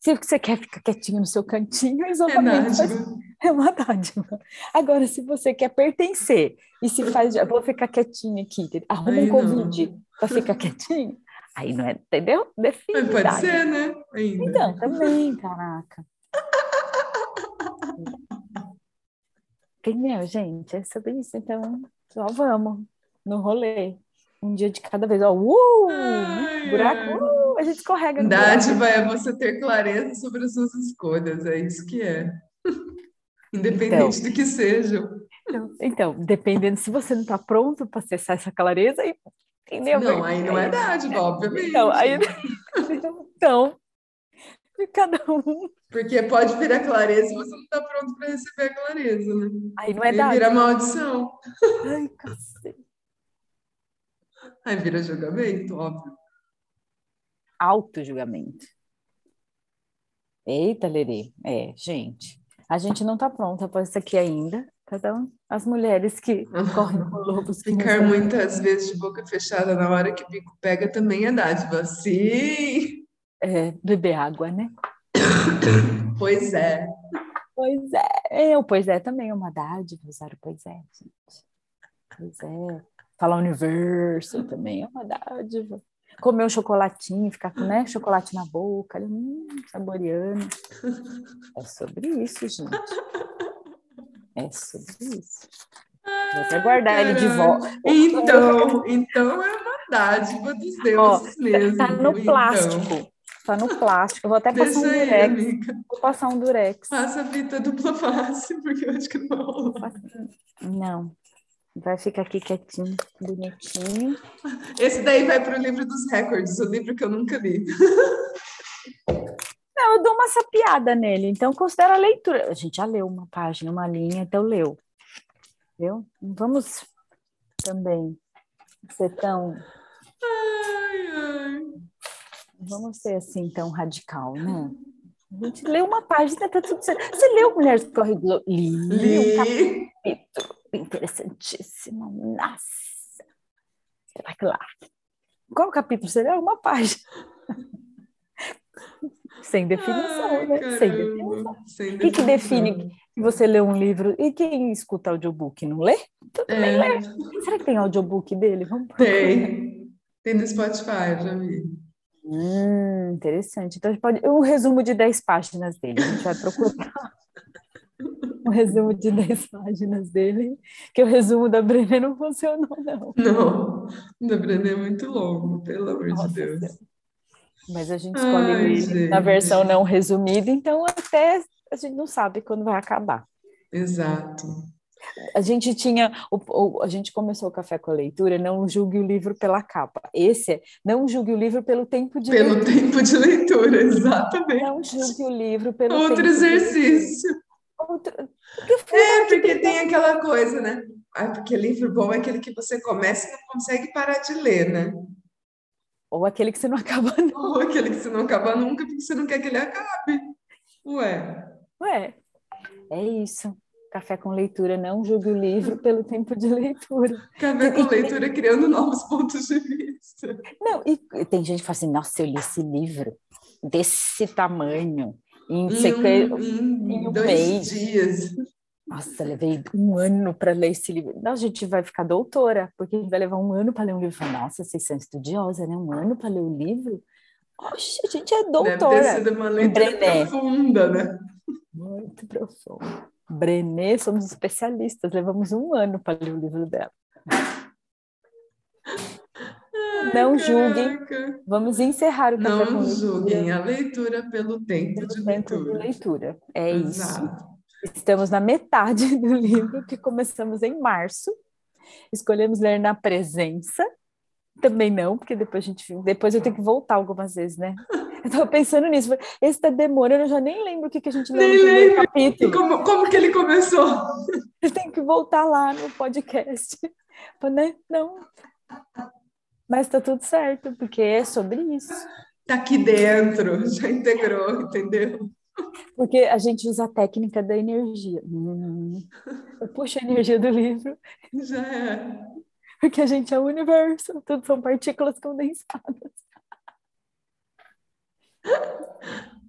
Se você quer ficar quietinho no seu cantinho, É isolamento faz dádiva. É uma dádiva. Agora, se você quer pertencer e se faz, vou ficar quietinho aqui, arruma Aí um. Covid para ficar quietinho, aí não é, entendeu? Mas Define pode dádiva. ser, né? Ainda. Então, também, caraca. Entendeu, gente? É sobre isso. Então, só vamos no rolê. Um dia de cada vez. Ó, uh, Ai, buraco, ai. uh, a gente escorrega buraco. Dádiva é você ter clareza sobre as suas escolhas, é isso que é. Independente do que sejam. Então, dependendo se você não está pronto para acessar essa clareza, entendeu? Não, aí não é dádiva, obviamente. Então, aí, então, cada um. Porque pode virar clareza e você não está pronto para receber a clareza, né? Aí não é Aí vira dádiva. maldição. Ai, cacete. Aí vira julgamento, óbvio. Auto-julgamento. Eita, Lerê. É, gente. A gente não está pronta para isso aqui ainda. Um, as mulheres que correm com lobos. Ficar muitas vezes de boca fechada na hora que o bico pega também é dádiva. Sim, É, beber água, né? pois é. Pois é. Eu, pois é, também é uma dádiva usar o pois é, gente. Pois é. Falar universo também é uma dádiva. Comer um chocolatinho, ficar com né, chocolate na boca, hum, saboreando. É sobre isso, gente. É sobre isso. Vou até guardar ele de volta. Então, então é uma dádiva dos deuses mesmo. Tá no então. plástico. Tá no plástico. Eu vou até passar Deixa um aí, durex. amiga. Vou passar um durex. Faça a fita dupla face, porque eu acho que não rola. Não. Vai ficar aqui quietinho, bonitinho. Esse daí vai para o livro dos recordes, o livro que eu nunca li. Não, eu dou uma sapiada nele, então considera a leitura. A gente já leu uma página, uma linha, então leu. Viu? Vamos também ser tão. Ai, ai. Vamos ser assim tão radical, né? A gente leu uma página, tá tudo certo. Você leu Mulheres do do Li, um Li. capítulo interessantíssimo. Nossa! Será que lá? Qual capítulo você leu? Uma página. Sem definição, Ai, né? Sem definição. Sem O que, define que você lê um livro? E quem escuta audiobook não lê? Também É, lê. Será que tem audiobook dele? Vamos tem. Tem no Spotify, já vi. Hum, interessante. Então a gente pode. Um resumo de 10 páginas dele. A gente vai procurar. Um resumo de 10 páginas dele, que o resumo da Brené não funcionou, não. Não, da Brené é muito longo, pelo amor Nossa de Deus. Mas a gente escolhe Ai, ele na gente. versão não resumida, então até a gente não sabe quando vai acabar. Exato. A gente tinha, o, o, a gente começou o café com a leitura, não julgue o livro pela capa. Esse é, não julgue o livro pelo tempo de pelo leitura. tempo de leitura, exatamente. Não julgue o livro pelo Outro exercício. Outro... Porque é, porque tem aquela coisa, né? Ah, porque livro bom é aquele que você começa e não consegue parar de ler, né? Ou aquele que você não acaba nunca. Ou aquele que você não acaba nunca porque você não quer que ele acabe. Ué. Ué, é isso. Café com leitura, não julgue o livro pelo tempo de leitura. Café com leitura criando novos pontos de vista. Não, e tem gente que fala assim, nossa, eu li esse livro desse tamanho, em, sequ... um, em, um dois mês. dias. Nossa, levei um ano para ler esse livro. Não, a gente vai ficar doutora, porque vai levar um ano para ler um livro. Nossa, vocês são estudiosa, né? Um ano para ler o um livro? Oxe, a gente é doutora. Deve ter sido uma Brené. profunda, né? Muito profunda. Brené, somos especialistas, levamos um ano para ler o livro dela. Não caraca. julguem. Vamos encerrar o Não julguem a leitura pelo tempo, pelo de, tempo leitura. de leitura. É Exato. isso. Estamos na metade do livro que começamos em março. Escolhemos ler na presença. Também não, porque depois a gente depois eu tenho que voltar algumas vezes, né? Eu tava pensando nisso. Esse tá demorando, eu já nem lembro o que, que a gente leu no primeiro capítulo. Como, como que ele começou? Eu tenho que voltar lá no podcast. Né? Não. Mas tá tudo certo, porque é sobre isso. Tá aqui dentro, já integrou, entendeu? Porque a gente usa a técnica da energia. Hum, eu puxo a energia do livro. Já é. Porque a gente é o universo, tudo são partículas condensadas.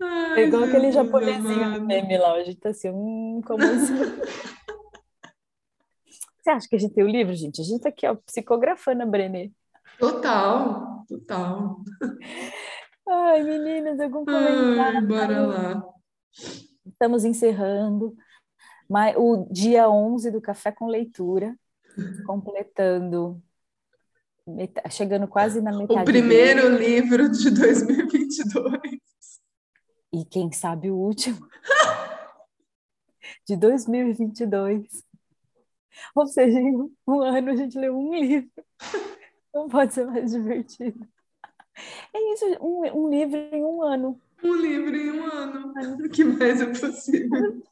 Ai, é igual aquele Jesus japonesinho amado. do meme lá, a gente tá assim, hum, como assim? Você acha que a gente tem o livro, gente? A gente tá aqui, ó, psicografando a Brené. Total, total. Ai, meninas, algum comentário? Ai, bora lá. Estamos encerrando mas o dia 11 do Café com Leitura, completando, chegando quase na metade. O primeiro livro de 2022. E quem sabe o último. De 2022. Ou seja, em um ano a gente leu um livro. Não pode ser mais divertido. É isso, um, um livro em um ano. Um livro em um ano. O que mais é possível?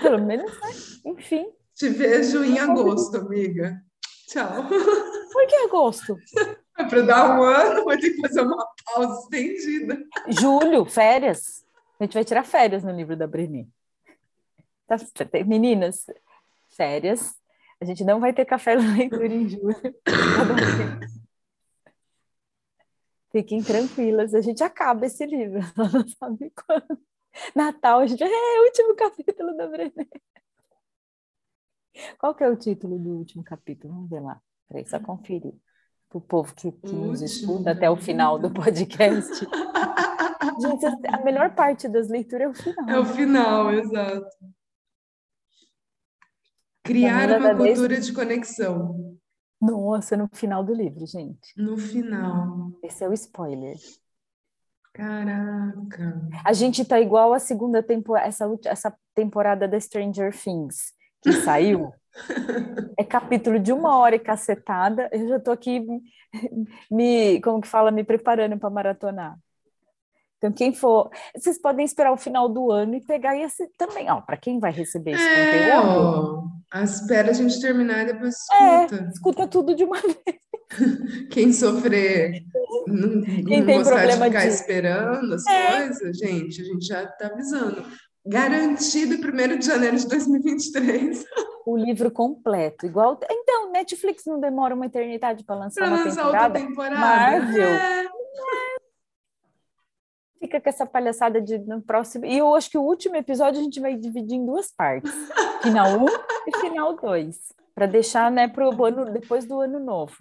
Pelo menos, né? Enfim. Te vejo em agosto, amiga. Tchau. Por que agosto? É para dar um ano, vai ter que fazer uma pausa estendida. Julho, férias. A gente vai tirar férias no livro da Brené. Tá, meninas, férias. A gente não vai ter café na leitura em julho. Fiquem tranquilas, a gente acaba esse livro. Não sabe quando. Natal, a gente. É, último capítulo da Brené. Qual que é o título do último capítulo? Vamos ver lá. Peraí, só conferir. Para o povo que, que nos escuta até o final do podcast. Gente, a melhor parte das leituras é o final. É o final, exato. Criar uma cultura de conexão. Nossa, no final do livro, gente. No final. Esse é o spoiler. Caraca. A gente tá igual a segunda temporada, essa, essa temporada da Stranger Things que saiu. É capítulo de uma hora e cacetada. Eu já tô aqui me, como que fala, me preparando para maratonar. Então, quem for, vocês podem esperar o final do ano e pegar esse também, ó, para quem vai receber esse É, conteúdo. ó. Espera a gente terminar e depois É, escuta. escuta tudo de uma vez. Quem sofrer, não, Quem não tem gostar de problema ficar de- esperando as É. coisas, gente, a gente já tá avisando. Garantido 1 de janeiro de 2023 O livro completo, igual. Então, Netflix não demora uma eternidade para lançar para uma lançar outra temporada. temporada. Marvel. É. Fica com essa palhaçada de no próximo. E eu acho que o último episódio a gente vai dividir em duas partes: final 1 e final 2. Para deixar, né, pro ano, depois do ano novo.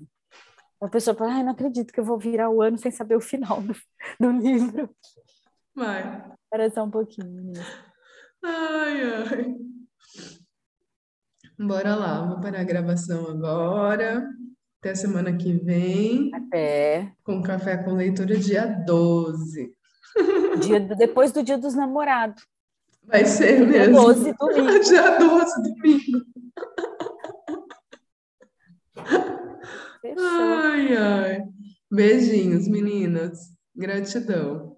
A pessoa fala, ai, não acredito que eu vou virar o ano sem saber o final do, do livro. Vai. Espera só um pouquinho. menina. Ai, ai. Bora lá, vou parar a gravação agora. Até semana que vem, Até. com café com leitura dia 12. Dia depois do dia dos namorados. Vai ser mesmo. 12 domingo. Dia 12 domingo. Fechou. Ai, ai. Beijinhos, meninas. Gratidão.